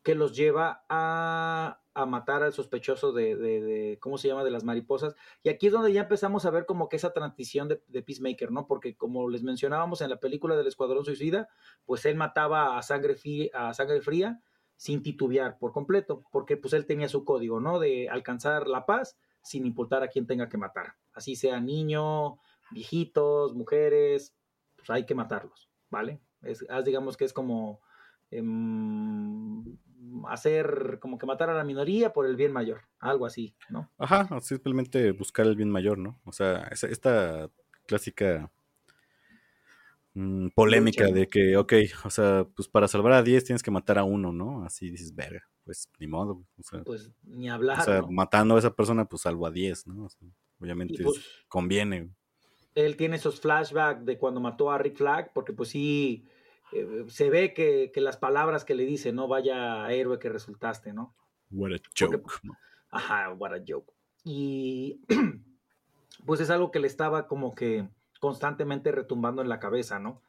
que los lleva a, a matar al sospechoso de, de- ¿cómo se llama?, de las mariposas. Y aquí es donde ya empezamos a ver como que esa transición de, de Peacemaker, ¿no? Porque como les mencionábamos en la película del Escuadrón Suicida, pues él mataba a sangre, fría, a sangre fría sin titubear por completo, porque pues él tenía su código, ¿no? De alcanzar la paz sin importar a quién tenga que matar. Así sea niño, viejitos, mujeres, pues hay que matarlos, ¿vale? Es, digamos que es como em, hacer, como que matar a la minoría por el bien mayor, algo así, ¿no? Ajá, simplemente buscar el bien mayor, ¿no? O sea, esa- esta clásica mm, polémica de que, ok, o sea, pues para salvar a 10 tienes que matar a uno, ¿no? Así dices, verga, pues ni modo, o sea, Pues ni hablar, o sea, ¿no? matando a esa persona, pues salvo a 10, ¿no? O sea, obviamente pues, es- conviene. él tiene esos flashbacks de cuando mató a Rick Flag, porque pues sí, eh, se ve que, que las palabras que le dice, no vaya héroe que resultaste, ¿no? What a joke. Ajá, what a joke. Y pues es algo que le estaba como que constantemente retumbando en la cabeza, ¿no?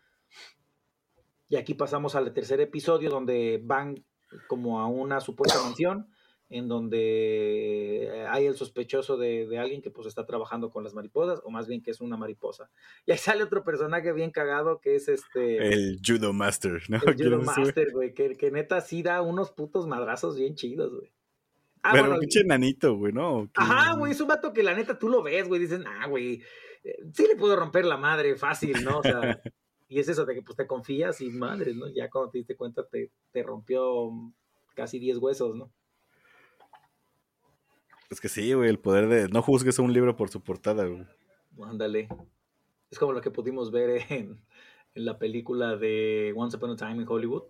Y aquí pasamos al tercer episodio donde van como a una supuesta mansión en donde hay el sospechoso de, de, alguien que pues está trabajando con las mariposas, o más bien que es una mariposa. Y ahí sale otro personaje bien cagado que es este... El Judo Master, ¿no? El Judo Master, güey, que, que, neta sí da unos putos madrazos bien chidos, güey. Ah, Pero bueno, pinche nanito, güey, ¿no? Ajá, güey, es un vato que la neta tú lo ves, güey, dicen, ah, güey, eh, sí le puedo romper la madre fácil, ¿no? O sea, y es eso de que pues te confías y madre, ¿no? Ya cuando te diste cuenta te, te rompió casi 10 huesos, ¿no? Es que sí, güey, el poder de no juzgues a un libro por su portada, güey. Ándale. Es como lo que pudimos ver en, en, la película de Once Upon a Time in Hollywood.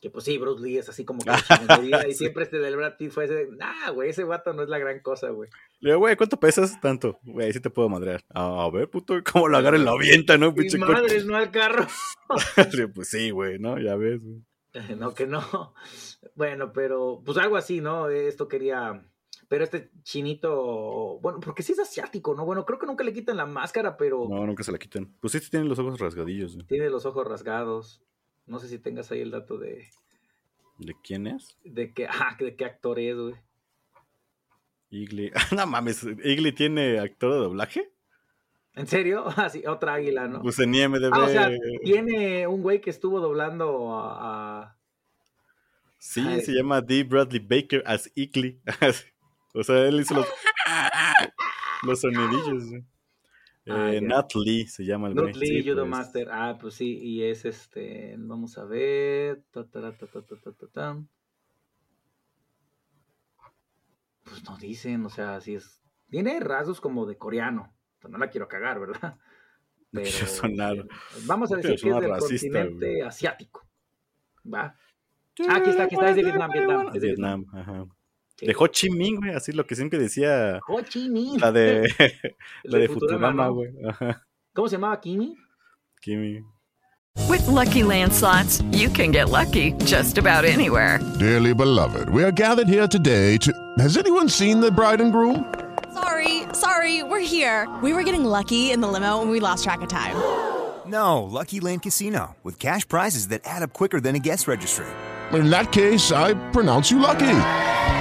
Que pues sí, Bruce Lee es así como que y siempre este del Brad Pitt fue ese, nah, güey, ese guato no es la gran cosa, güey. Le digo, güey, ¿cuánto pesas? Tanto. Güey, sí te puedo madrear. a ver, puto, cómo lo agarra y lo avienta, ¿no? Pinche madres, no al carro. pues sí, güey, ¿no? Ya ves, güey. No, que no. Bueno, pero pues algo así, ¿no? Esto quería pero este chinito, bueno, porque sí es asiático, ¿no? Bueno, creo que nunca le quitan la máscara, pero... No, nunca se la quitan. Pues sí tiene los ojos rasgadillos. Tiene los ojos rasgados. No sé si tengas ahí el dato de... ¿De quién es? De qué, ah, de qué actor es, güey. Igli. no mames, ¿Igli tiene actor de doblaje? ¿En serio? Ah, sí, otra águila, ¿no? Pues en IMDB. Ah, o sea, tiene un güey que estuvo doblando a... Sí, se llama D. Bradley Baker as Igli. O sea, él hizo los, los sonidillos. Ah, eh, Nat Lee se llama el Nat Lee, sí, Judo pues. Master. Ah, pues sí, y es este. Vamos a ver. Ta, ta, ta, pues no dicen, o sea, así es. Tiene rasgos como de coreano. no la quiero cagar, ¿verdad? Pero, sonar. Vamos a decir que es del racista, continente güey. asiático. ¿Va? Ah, aquí está, aquí está, es de Vietnam, Vietnam. Es de Vietnam, ajá. De Ho Chi Minh, güey, así lo que siempre decía. Ho Chi Minh. La de, la de Futurama, güey. ¿Cómo se llamaba Kimi? Kimi. With lucky landslots, you can get lucky just about anywhere. Dearly beloved, we are gathered here today to. Has anyone seen the bride and groom? Sorry, sorry, we're here. We were getting lucky in the limo and we lost track of time. No, Lucky Land Casino, with cash prizes that add up quicker than a guest registry. In that case, I pronounce you lucky.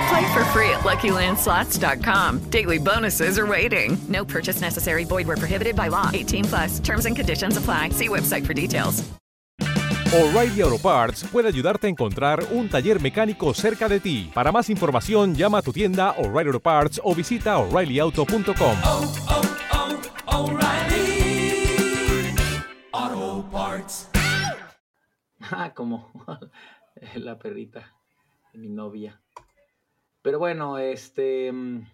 Play for free at LuckyLandSlots.com. Daily bonuses are waiting. No purchase necessary. Void where prohibited by law. 18 plus. Terms and conditions apply. See website for details. O'Reilly Auto Parts puede ayudarte a encontrar un taller mecánico cerca de ti. Para más información, llama a tu tienda O'Reilly Auto Parts o visita O'ReillyAuto.com. Oh, oh, oh, O'Reilly Auto Parts. Ah, como la perrita mi novia. Pero bueno, este. Mm,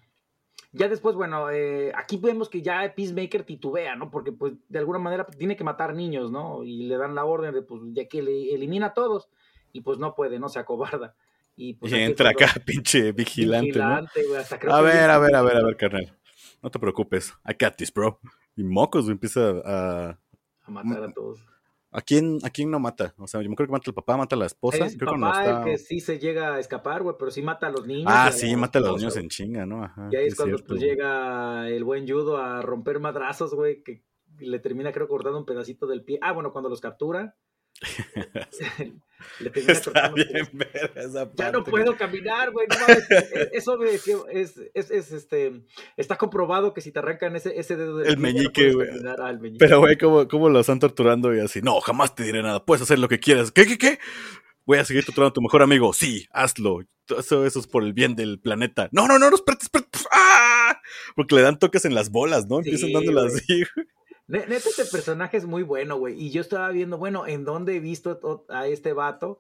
ya después, bueno, eh, aquí vemos que ya Peacemaker titubea, ¿no? Porque, pues, de alguna manera pues, tiene que matar niños, ¿no? Y le dan la orden de, pues, ya que le elimina a todos. Y pues no puede, no se acobarda. Y, pues, y entra acá, pinche vigilante. vigilante ¿no? hasta a ver, a ver, a ver, a ver, carnal. No te preocupes. I got this, bro. Y mocos empieza a. A matar a todos. ¿A quién, ¿A quién no mata? O sea, yo me creo que mata al papá, mata a la esposa. Es creo papá que, no está... que sí se llega a escapar, güey, pero sí mata a los niños. Ah, sí, mata a los niños en chinga, ¿no? Ajá, y ahí es, es cuando pues, llega el buen judo a romper madrazos, güey, que le termina, creo, cortando un pedacito del pie. Ah, bueno, cuando los captura. le termina Está bien ver esa parte. Ya no puedo caminar, güey. No. Eso güey, es, es, es, este, está comprobado que si te arrancan ese, ese dedo del el pie, meñique, güey. Pero, güey, ¿cómo, ¿cómo lo están torturando? Y así, no, jamás te diré nada. Puedes hacer lo que quieras. ¿Qué, qué, qué? Voy a seguir torturando a tu mejor amigo. Sí, hazlo. Eso, eso es por el bien del planeta. No, no, no, no, espérate, espérate. ¡Ah! Porque le dan toques en las bolas, ¿no? Empiezan Sí, dándolas así, güey. Ne- Neta, este personaje es muy bueno, güey. Y yo estaba viendo, bueno, en dónde he visto to- a este vato.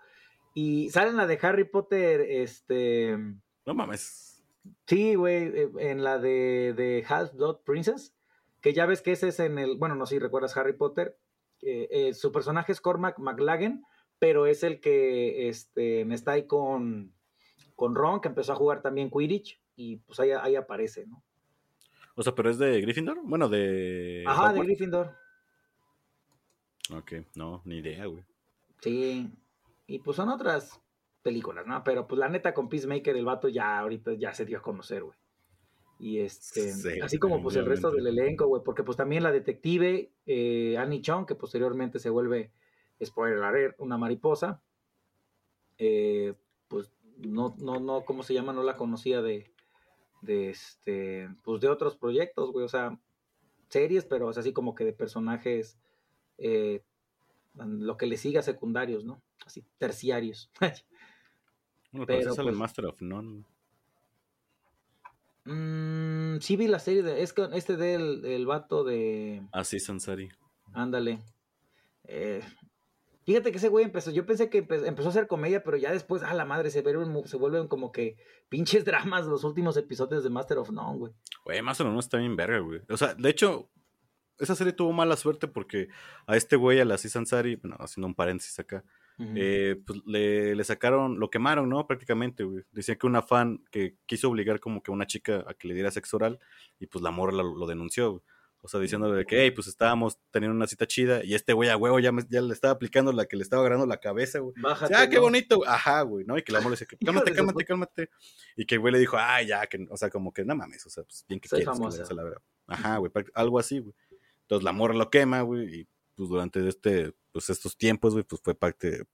Y salen la de Harry Potter, este. No mames. Sí, güey, eh, en la de, de Half-Blood Princess. Que ya ves que ese es en el. Bueno, no sé si recuerdas Harry Potter. eh, eh, su personaje es Cormac McLagan, pero es el que este, está ahí con, con Ron, que empezó a jugar también Quidditch. Y pues ahí, ahí aparece, ¿no? O sea, pero es de Gryffindor. Bueno, de. Ajá, de. Gryffindor. Ok, no, ni idea, güey. Sí, y pues son otras películas, ¿no? Pero pues la neta con Peacemaker el vato ya ahorita ya se dio a conocer, güey. Y este, Sí, así como pues el resto del elenco, güey, porque pues también la detective eh, Annie Chong, que posteriormente se vuelve, spoiler alert, una mariposa, eh, pues no, no, no, ¿cómo se llama? No la conocía de, de este, pues de otros proyectos, güey, o sea, series, pero así como que de personajes, eh, lo que le siga secundarios, ¿no? Así, terciarios. Bueno, pero, sale pues- Master of None. Mm, sí vi la serie de, es que este del el vato de, Así, Sansari. ándale, eh, Fíjate que ese güey empezó, yo pensé que empe- empezó a hacer comedia, pero ya después, a la madre, se vuelven, mu- se vuelven como que pinches dramas los últimos episodios de Master of None, güey. Güey, Master of None está bien verga, güey. O sea, de hecho, esa serie tuvo mala suerte porque a este güey, a la Aziz Ansari, bueno, haciendo un paréntesis acá, eh, pues le, le sacaron, lo quemaron, ¿no? Prácticamente, güey. Decían que una fan que quiso obligar como que a una chica a que le diera sexo oral y pues la morra lo, lo denunció, güey. O sea, diciéndole de que, hey, pues estábamos teniendo una cita chida y este güey a huevo ya, me- ya le estaba aplicando la que le estaba agarrando la cabeza, güey. Bájate, ah, qué ¿no? bonito, güey. ajá, güey, ¿no? Y que la morra le que, Hijo cálmate, cálmate, cálmate. Y que el güey le dijo, ay, ya, que, o sea, como que no mames, o sea, pues bien que Soy quieres que famosa. a la verga. Ajá, güey, algo así, güey. Entonces la morra lo quema, güey, y pues durante este, pues estos tiempos, güey, pues fue parte,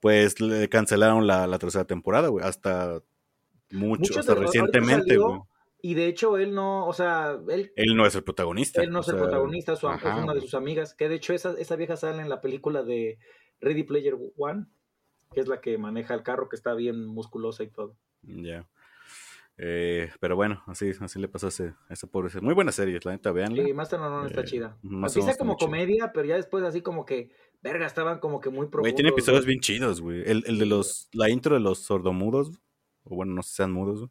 pues le cancelaron la, la tercera temporada, güey, hasta mucho, hasta recientemente, güey. Y de hecho, él no, o sea, él, Él no es el protagonista. él no es el sea, protagonista, su, am- es ajá, una de sus amigas, que de hecho esa, esa vieja sale en la película de Ready Player One, que es la que maneja el carro, que está bien musculosa y todo. Ya. Eh, pero bueno, así, así le pasó a ese, a ese pobre. Muy buena serie, la neta, veanla. Sí, Master of None está Eh, chida. Empieza como comedia, pero ya después así como que, verga, estaban como que muy profundos. Güey, tiene episodios güey. bien chidos, güey. El, el de los, la intro de los sordomudos, o bueno, no sé si sean mudos, güey.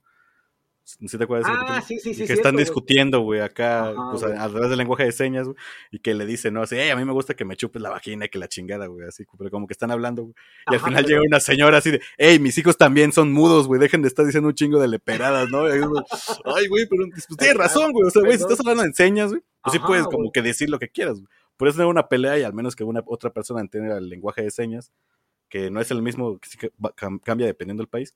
¿Sí te acuerdas? Ah, sí, sí, sí, Que cierto, están discutiendo, güey, acá, Ajá, pues, güey. a, a través del lenguaje de señas, güey. Y que le dice, no, así, "Ey, a mí me gusta que me chupes la vagina y que la chingada, güey, así, pero como que están hablando, güey. Y al final pero- llega una señora así de, hey, mis hijos también son mudos, güey, dejen de estar diciendo un chingo de leperadas, ¿no? Y ahí, güey, Ay, güey, pero pues, tienes razón, güey. O sea, güey, si estás hablando en señas, güey, pues sí puedes como que decir lo que quieras, güey. Puedes tener una pelea y al menos que una otra persona entienda el lenguaje de señas, que no es el mismo, que cambia dependiendo del país,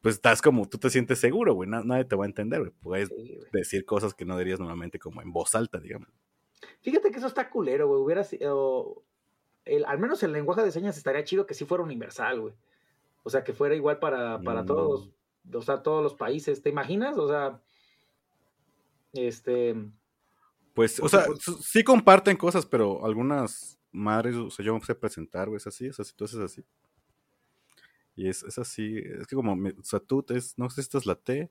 pues estás como, tú te sientes seguro, güey, na- nadie te va a entender, güey. Puedes decir cosas que no dirías normalmente como en voz alta, digamos. Fíjate que eso está culero, güey. Hubiera sido. El, al menos el lenguaje de señas estaría chido que sí fuera universal, güey. O sea, que fuera igual para, para todos, o sea, todos los países. ¿Te imaginas? O sea, este. Pues, o sea, supuesto. s- sí comparten cosas, pero algunas madres, o sea, yo me sé presentar, güey, es así, o sea, si tú haces así. Y es, es así, es que como, me- o sea, tú es, no sé si esta es la T.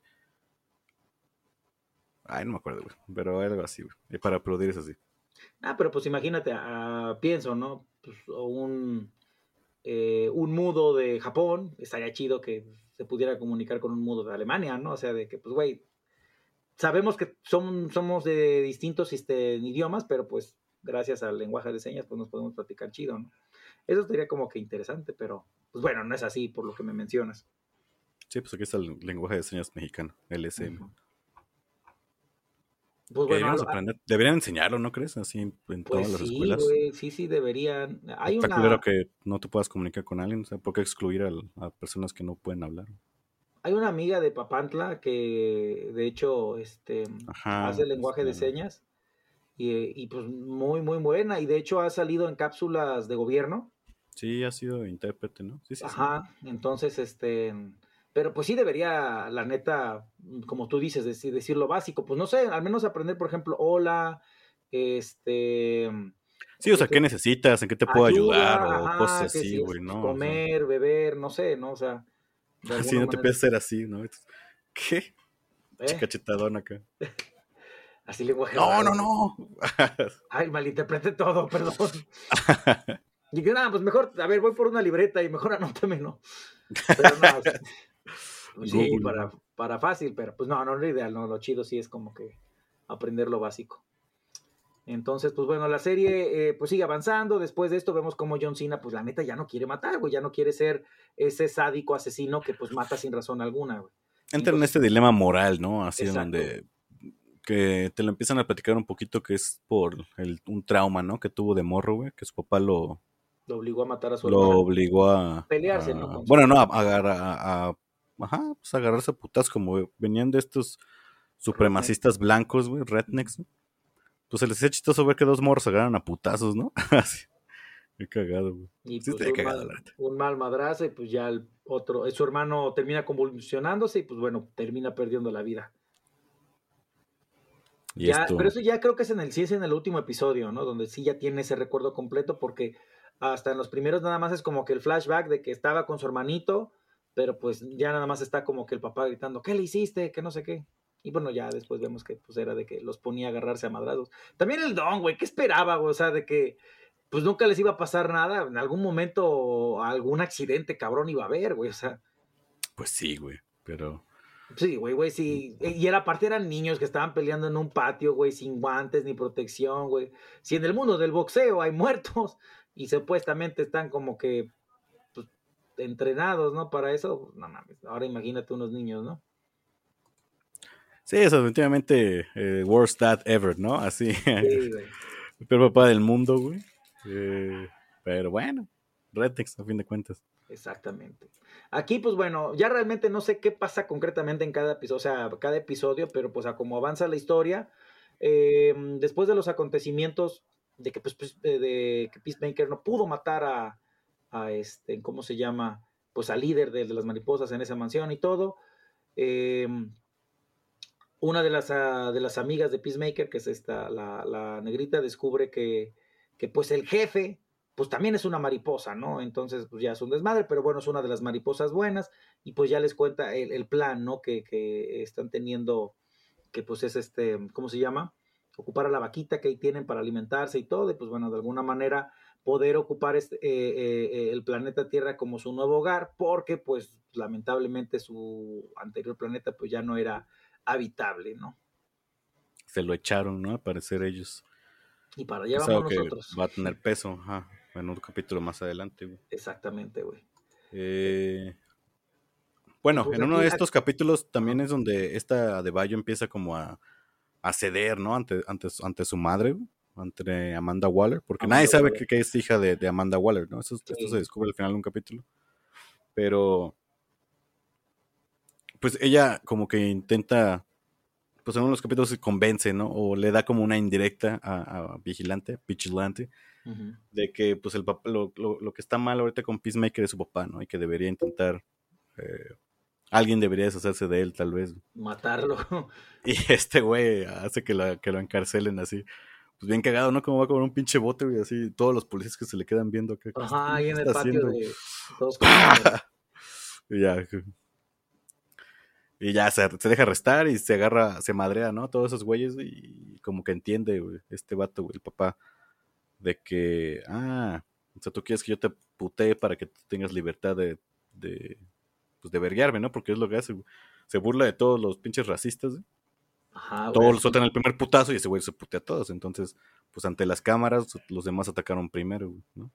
Ay, no me acuerdo, güey, pero algo así, güey. Y para aplaudir es así. Ah, pero pues imagínate, pienso, ¿no? Pues, o un, eh, un mudo de Japón, estaría chido que se pudiera comunicar con un mudo de Alemania, ¿no? O sea, de que, pues, güey, sabemos que son, somos de distintos este, idiomas, pero pues gracias al lenguaje de señas, pues nos podemos platicar chido, ¿no? Eso sería como que interesante, pero pues bueno, no es así por lo que me mencionas. Sí, pues aquí está el lenguaje de señas mexicano, LSM. Pues bueno, Deberíamos algo- aprender- deberían enseñarlo, ¿no crees? Así en pues todas las escuelas. sí, sí, deberían. Hay Está una... culero que no te puedas comunicar con alguien, o sea, ¿por qué excluir a personas que no pueden hablar? Hay una amiga de Papantla que de hecho este, Ajá, hace lenguaje de sí. señas y, y, pues muy muy buena y de hecho ha salido en cápsulas de gobierno. Sí, ha sido intérprete, ¿no? Sí, sí, sí. Ajá, entonces este pero pues sí debería la neta como tú dices decir, decir lo básico, pues no sé, al menos aprender por ejemplo hola, este Sí, o sea, ¿qué necesitas? ¿En qué te puedo ayuda, ayudar? O ajá, cosas así, güey, ¿no? O sea, comer, beber, no sé, no, o sea, Así no te manera. puedes hacer así, ¿no? ¿Qué? ¿Eh? Acá. Así lenguaje No, raro. no, no. Ay, malinterpreté todo, perdón. Y que nada, pues mejor, a ver, voy por una libreta y mejor anótame, ¿no? Pero no, o sea, pues sí, para, para fácil, pero pues no, no es lo ideal, no, lo chido sí es como que aprender lo básico. Entonces, pues bueno, la serie eh, pues sigue avanzando. Después de esto vemos como John Cena, pues la neta ya no quiere matar, güey, ya no quiere ser ese sádico asesino que pues mata sin razón alguna, güey. Entra en este dilema moral, ¿no? Así en Exacto. donde que te lo empiezan a platicar un poquito que es por el, un trauma, ¿no? Que tuvo de morro, güey, que su papá lo, Lo obligó a matar a su lo hermana. obligó a... Pelearse, a- ¿no? Bueno, no, a, agarrar- a, a- ajá, pues agarrarse a putas como venían de estos supremacistas blancos, güey, rednecks, ¿no? Pues se les hacía chistoso ver que dos morros se agarran a putazos, ¿no? Así. Qué cagado, güey. Y Sí, pues, un, cagado, mal, un mal madrazo y pues ya el otro, eh, su hermano termina convulsionándose y pues bueno, termina perdiendo la vida. Y Ya, esto. pero eso ya creo que es en el sí es en el último episodio, ¿no? Donde sí ya tiene ese recuerdo completo porque hasta en los primeros nada más es como que el flashback de que estaba con su hermanito, pero pues ya nada más está como que el papá gritando, ¿qué le hiciste? Que no sé qué. Y bueno, ya después vemos que pues era de que los ponía a agarrarse a madrazos. También el Don, güey, ¿qué esperaba, güey? O sea, de que pues nunca les iba a pasar nada, en algún momento algún accidente cabrón iba a haber, güey, o sea, Pues sí, güey. Pero. Sí, güey, güey, sí. Y era aparte eran niños que estaban peleando en un patio, güey, sin guantes ni protección, güey. Si en el mundo del boxeo hay muertos y supuestamente están como que pues, entrenados, ¿no? Para eso, no mames. Ahora imagínate unos niños, ¿no? Sí, es definitivamente eh, worst dad ever, ¿no? Así. Sí, güey. el peor papá del mundo, güey. Eh, pero bueno, Rednex, a fin de cuentas. Exactamente. Aquí, pues bueno, ya realmente no sé qué pasa concretamente en cada episodio, o sea, cada episodio, pero pues a como avanza la historia, eh, después de los acontecimientos de que, pues, pues, de, que Peacemaker no pudo matar a, a este, ¿cómo se llama? Pues al líder de, de las mariposas en esa mansión y todo. eh, una de las, ah, de las amigas de Peacemaker, que es esta, la, la negrita, descubre que, que pues el jefe, pues también es una mariposa, ¿no? Entonces, pues ya es un desmadre, pero bueno, es una de las mariposas buenas y pues ya les cuenta el, el plan, ¿no? Que, que están teniendo, que pues es este, ¿cómo se llama? Ocupar a la vaquita que ahí tienen para alimentarse y todo, y pues bueno, de alguna manera poder ocupar este, eh, eh, el planeta Tierra como su nuevo hogar, porque pues lamentablemente su anterior planeta pues ya no era habitable, ¿no? Se lo echaron, ¿no? Al parecer ellos. Y para allá Es vamos nosotros. va a tener peso, ajá, en otro capítulo más adelante, güey. Exactamente, güey. Eh, bueno, Pues en uno de estos capítulos también es donde esta de Bayo empieza como a, a ceder, ¿no? Ante, ante, su- ante su madre, güey, ante Amanda Waller, porque Amanda nadie sabe que, que es hija de, de Amanda Waller, ¿no? Eso, esto se descubre al final de un capítulo. Pero, pues ella como que intenta, pues en uno de los capítulos se convence, ¿no? O le da como una indirecta a, a Vigilante, Vigilante, De que pues el papá, lo, lo- lo que está mal ahorita con Peacemaker es su papá, ¿no? Y que debería intentar, eh, alguien debería deshacerse de él tal vez. Matarlo. Y este güey hace que, la- que lo encarcelen así. Pues bien cagado, ¿no? Como va con un pinche bote, güey, así, todos los policías que se le quedan viendo acá. ¿qué Ajá, ahí en el patio haciendo? de todos Y ya. Y ya se, se deja arrestar y se agarra, se madrea, ¿no? Todos esos güeyes y como que entiende, güey, este vato, güey, el papá, de que, ah, o sea, tú quieres que yo te putee para que tú tengas libertad de, de, pues de verguearme, ¿no? Porque es lo que hace, güey. Se burla de todos los pinches racistas, güey. Ajá, Todos los sueltan el primer putazo y ese güey se putea a todos. Entonces, pues ante las cámaras, los demás atacaron primero, güey, ¿no?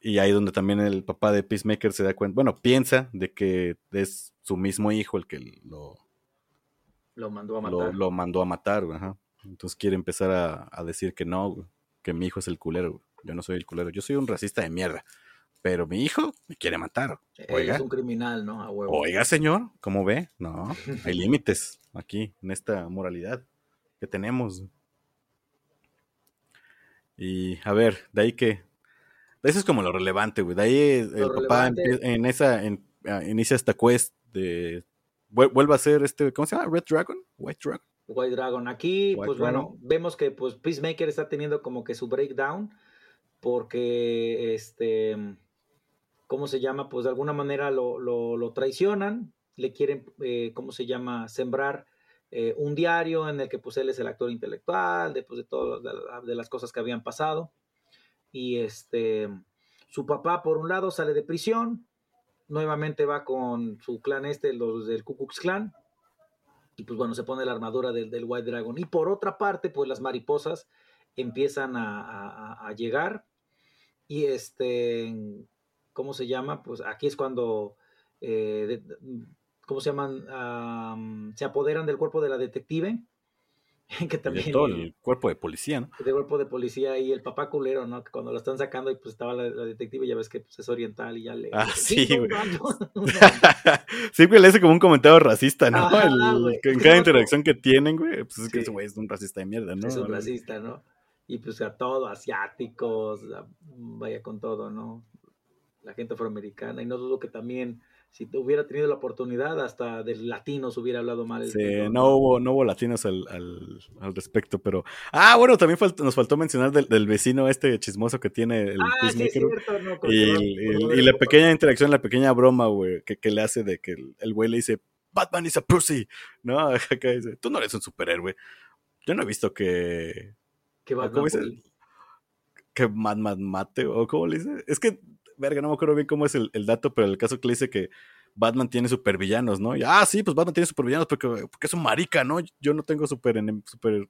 Y ahí donde también el papá de Peacemaker se da cuenta, bueno, piensa de que es su mismo hijo el que lo, Lo mandó a lo, matar. lo mandó a matar, güey, ajá. Entonces quiere empezar a, a decir que no, güey, que mi hijo es el culero, güey. Yo no soy el culero, yo soy un racista de mierda. Pero mi hijo me quiere matar. Oiga, es un criminal, ¿no? A huevo. oiga, señor, ¿cómo ve? No, hay límites aquí, en esta moralidad que tenemos. Y a ver, de ahí que. Eso es como lo relevante, güey. De ahí el Lo papá en esa. en- ah, inicia esta quest de. vuel- Vuelve a ser este. ¿Cómo se llama? Red Dragon? White Dragon. White Dragon. Aquí, White pues Dragon. bueno, vemos que pues Peacemaker está teniendo como que su breakdown porque este, ¿cómo se llama? Pues de alguna manera lo, lo- lo traicionan, le quieren, eh, ¿cómo se llama? Sembrar eh, un diario en el que pues él es el actor intelectual, de, pues, de todas de, de las cosas que habían pasado. Y este, su papá por un lado sale de prisión, nuevamente va con su clan este, los del Ku Klux Klan, y pues bueno, se pone la armadura del, del White Dragon. Y por otra parte, pues las mariposas empiezan a, a- llegar y este, ¿cómo se llama? Pues aquí es cuando, eh, ¿cómo se llaman? Am, se apoderan del cuerpo de la detective, que de también... todo el cuerpo de policía, ¿no? de cuerpo de policía y el papá culero, ¿no? Que cuando lo están sacando y pues estaba la, la detective, ya ves que pues, es oriental y ya le... Ah, sí, güey. sí, güey, le hace como un comentario racista, ¿no? Ajá, El- en cada interacción que tienen, güey, pues es que Sí. ese güey es un racista de mierda, ¿no? es un racista, ¿no? Y pues a todo, asiáticos, a- vaya con todo, ¿no? La gente afroamericana. Y no dudo que también, si hubiera tenido la oportunidad, hasta de latinos hubiera hablado mal. el Sí, no hubo, no hubo latinos al, al, al respecto, pero... Ah, bueno, también nos faltó mencionar del, del vecino este chismoso que tiene el Ah, sí, cierto, ¿no? Y, el- la pequeña interacción, la pequeña broma, güey, que, que le hace de que el- güey le dice, Batman is a pussy, ¿no? Acá dice, tú no eres un superhéroe. Yo no he visto que... Que ¿o Batman ¿Cómo dice? Que Batman mate, o cómo le dice. Es que, verga, no me acuerdo bien cómo es el, el dato, pero el caso que le dice que Batman tiene supervillanos, ¿no? Y, ah, sí, pues Batman tiene supervillanos porque, porque es un marica, ¿no? Yo no tengo super, super...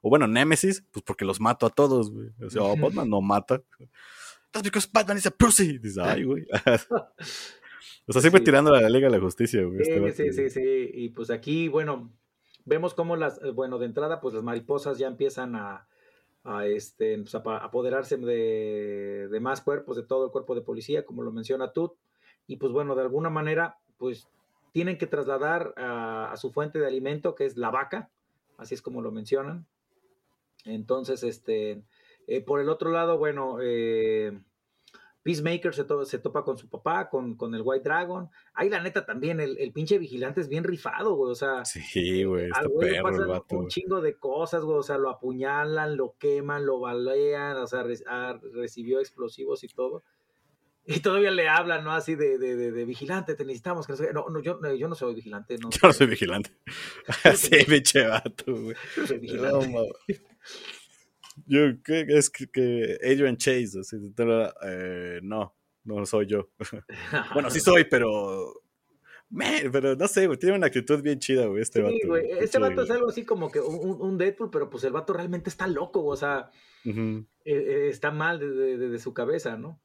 O bueno, Nemesis, pues porque los mato a todos, güey. O sea, oh, Batman no mata. That's because Batman is a pussy. Dices, ay, güey. o sea, siempre Sí. tirando a la Liga de la Justicia, güey. este Sí, sí, sí, sí. Y pues aquí, bueno, vemos cómo las, bueno, de entrada, pues las mariposas ya empiezan a, a, este, pues, a apoderarse de, de más cuerpos, de todo el cuerpo de policía, como lo menciona Tut. Y pues bueno, de alguna manera, pues tienen que trasladar a, a su fuente de alimento, que es la vaca, así es como lo mencionan. Entonces, este, eh, por el otro lado, bueno, eh, Peacemaker se, to- se topa con su papá, con, con el White Dragon. Ahí la neta también, el, el pinche vigilante es bien rifado, güey. O sea, Sí, güey, está al güey le perro el pasan vato. un chingo de cosas, güey. O sea, lo apuñalan, lo queman, lo balean, o sea, re- ah, recibió explosivos y todo. Y todavía le hablan, ¿no? Así de, de, de, de vigilante, te necesitamos. Que no, no, no, yo, no, yo no soy vigilante, no. Yo no soy vigilante. sí, pinche vato, güey. Yo soy No, vigilante. mames. Yo es que, que Adrian Chase, así, eh, no, no soy yo. bueno, sí soy, pero. Man, pero no sé, güey, tiene una actitud bien chida, güey, este vato. Sí, güey. güey, Este vato es algo así como que un, un- Deadpool, pero pues el vato realmente está loco, o sea, eh, eh, está mal de- de- de su cabeza, ¿no?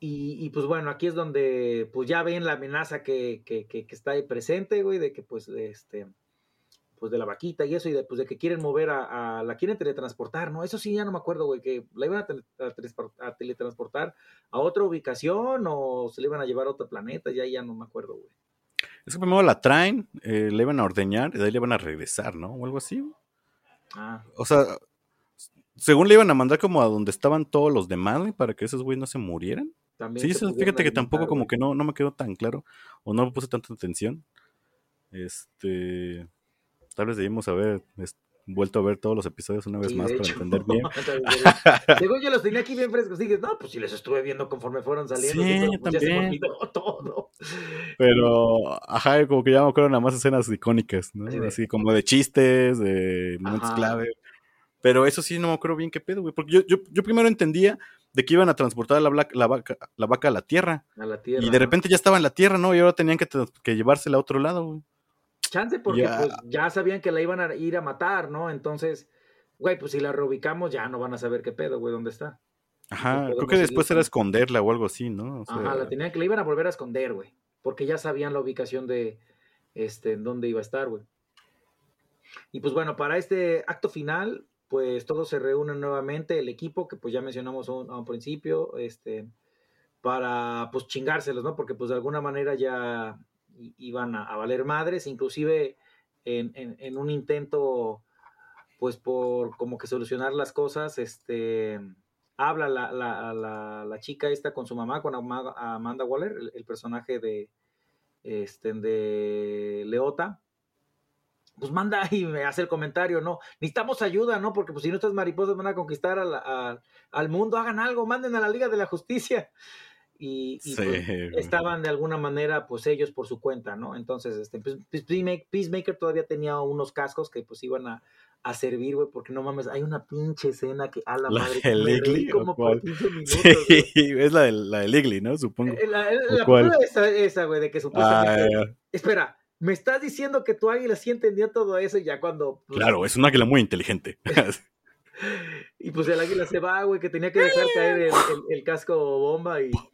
Y, y, pues bueno, aquí es donde pues ya ven la amenaza que, que- que- que está ahí presente, güey, de que pues este pues de la vaquita y eso, y de, pues de que quieren mover a, a- la quieren teletransportar, ¿no? Eso sí, ya no me acuerdo, güey, que la iban a, tele- a telespor- a teletransportar a otra ubicación o se le iban a llevar a otro planeta, ya, ya no me acuerdo, güey. Es que primero la traen, eh, le iban a ordeñar y de ahí le iban a regresar, ¿no? O algo así. güey. Ah, O sea, según le iban a mandar como a donde estaban todos los demás, güey, para que esos güeyes no se murieran. también Sí, se fíjate que tampoco como güey. que no, no me quedó tan claro o no me puse tanta atención. Este, tal vez debimos haber vuelto a ver todos los episodios una vez Sí, más para hecho. entender bien. Según yo los tenía aquí bien frescos, dije, no, pues si les estuve viendo conforme fueron saliendo, Sí, pero, pues, ya se también. todo. Pero, ajá, como que ya me acuerdo nada más escenas icónicas, ¿no? Así de- como de chistes, de momentos Ajá. clave. Pero eso sí no me acuerdo bien qué pedo, güey. Porque yo, yo, yo primero entendía de que iban a transportar la, la vaca, la vaca a la tierra. A la tierra. Y de repente ya estaba en la tierra, ¿no? Y ahora tenían que, que llevársela a otro lado, güey. Chance porque pues ya sabían que la iban a ir a matar, ¿no? Entonces, güey, pues si la reubicamos ya no van a saber qué pedo, güey, dónde está. Ajá, creo que después era con- esconderla o algo así, ¿no? O sea, Ajá, la tenían que la iban a volver a esconder, güey, porque ya sabían la ubicación de este en dónde iba a estar, güey. Y pues bueno, para este acto final, pues todos se reúnen nuevamente, el equipo que pues ya mencionamos a un, a un principio, este para pues chingárselos, ¿no? Porque pues de alguna manera ya iban a, a valer madres, inclusive en, en- un intento pues por como que solucionar las cosas, este habla la, la, la, la chica esta con su mamá, con Ama- Amanda Waller, el, personaje de este de Leota, pues manda y me hace el comentario, ¿no? Necesitamos ayuda, ¿no? Porque pues si no estas mariposas van a conquistar a- al mundo, hagan algo, manden a la Liga de la Justicia. Y, y, Sí, pues, estaban de alguna manera, pues ellos por su cuenta, ¿no? Entonces, este, pues, pues, Peacemaker, todavía tenía unos cascos que pues iban a, a servir, güey, porque no mames, hay una pinche escena que a la, ¿La madre Ligly o como por cuál? 15 minutos. Sí, es la de, la de Ligly, ¿no? Supongo. Eh, La, la- ¿O la prueba esa, esa, güey, de que Ah, supuestamente. ya. Espera, me estás diciendo que tu águila sí entendía todo eso y ya cuando. pues, Claro, es un águila muy inteligente. Y pues el águila se va, güey, que tenía que dejar caer el, el- el casco bomba y.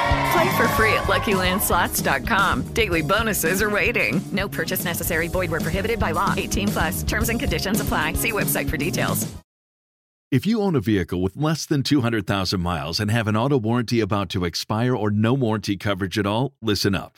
Play for free at LuckyLandSlots.com. Daily bonuses are waiting. No purchase necessary. Void where prohibited by law. 18 plus. Terms and conditions apply. See website for details. If you own a vehicle with less than 200,000 miles and have an auto warranty about to expire or no warranty coverage at all, listen up.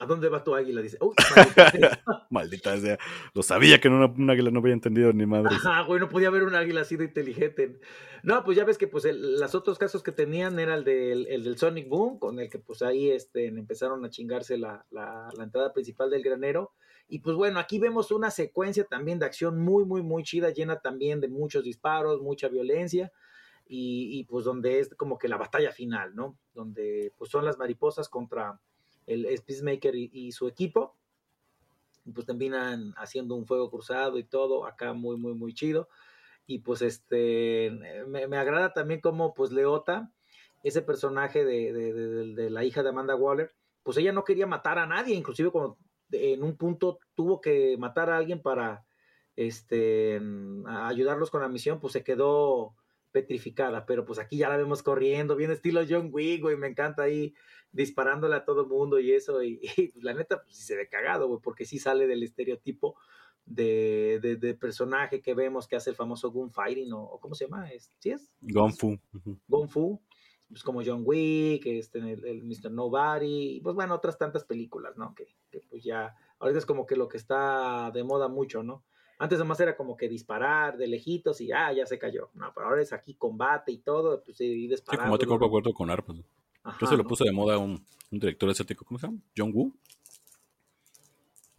¿A dónde va tu águila? Dice, uy, maldita sea. Maldita sea. Lo sabía que en una, un águila no había entendido ni madre. Ajá, güey, no podía haber un águila así de inteligente. No, pues ya ves que pues el, los otros casos que tenían era el del, el del Sonic Boom, con el que pues ahí este, empezaron a chingarse la, la, la entrada principal del granero. Y pues bueno, aquí vemos una secuencia también de acción muy, muy, muy chida, llena también de muchos disparos, mucha violencia. Y, y pues donde es como que la batalla final, ¿no? Donde pues son las mariposas contra el Peacemaker y, su equipo. Pues terminan haciendo un fuego cruzado y todo, acá muy, muy, muy chido. Y pues este, me, agrada también como pues Leota, ese personaje de, de, la hija de Amanda Waller, pues ella no quería matar a nadie, inclusive cuando en un punto tuvo que matar a alguien para este, ayudarlos con la misión, pues se quedó petrificada, pero pues aquí ya la vemos corriendo, bien estilo John Wick, güey, me encanta ahí disparándole a todo mundo y eso, y, y pues, la neta, pues sí se ve cagado, güey, porque sí sale del estereotipo de, de, de, personaje que vemos que hace el famoso gunfighting, o, ¿cómo se llama? ¿Es, ¿Sí es? Gonfu. Gonfu, pues como John Wick, este, el, el Mr. Nobody, y pues bueno, otras tantas películas, ¿no? Que, que pues ya, ahorita es como que lo que está de moda mucho, ¿no? Antes nomás era como que disparar de lejitos y ah, ya se cayó. No, pero ahora es aquí combate y todo, pues y disparando. Sí, combate cuerpo a cuerpo con armas. Ajá, se lo puso de moda un, un, director asiático, ¿cómo se llama? John Woo.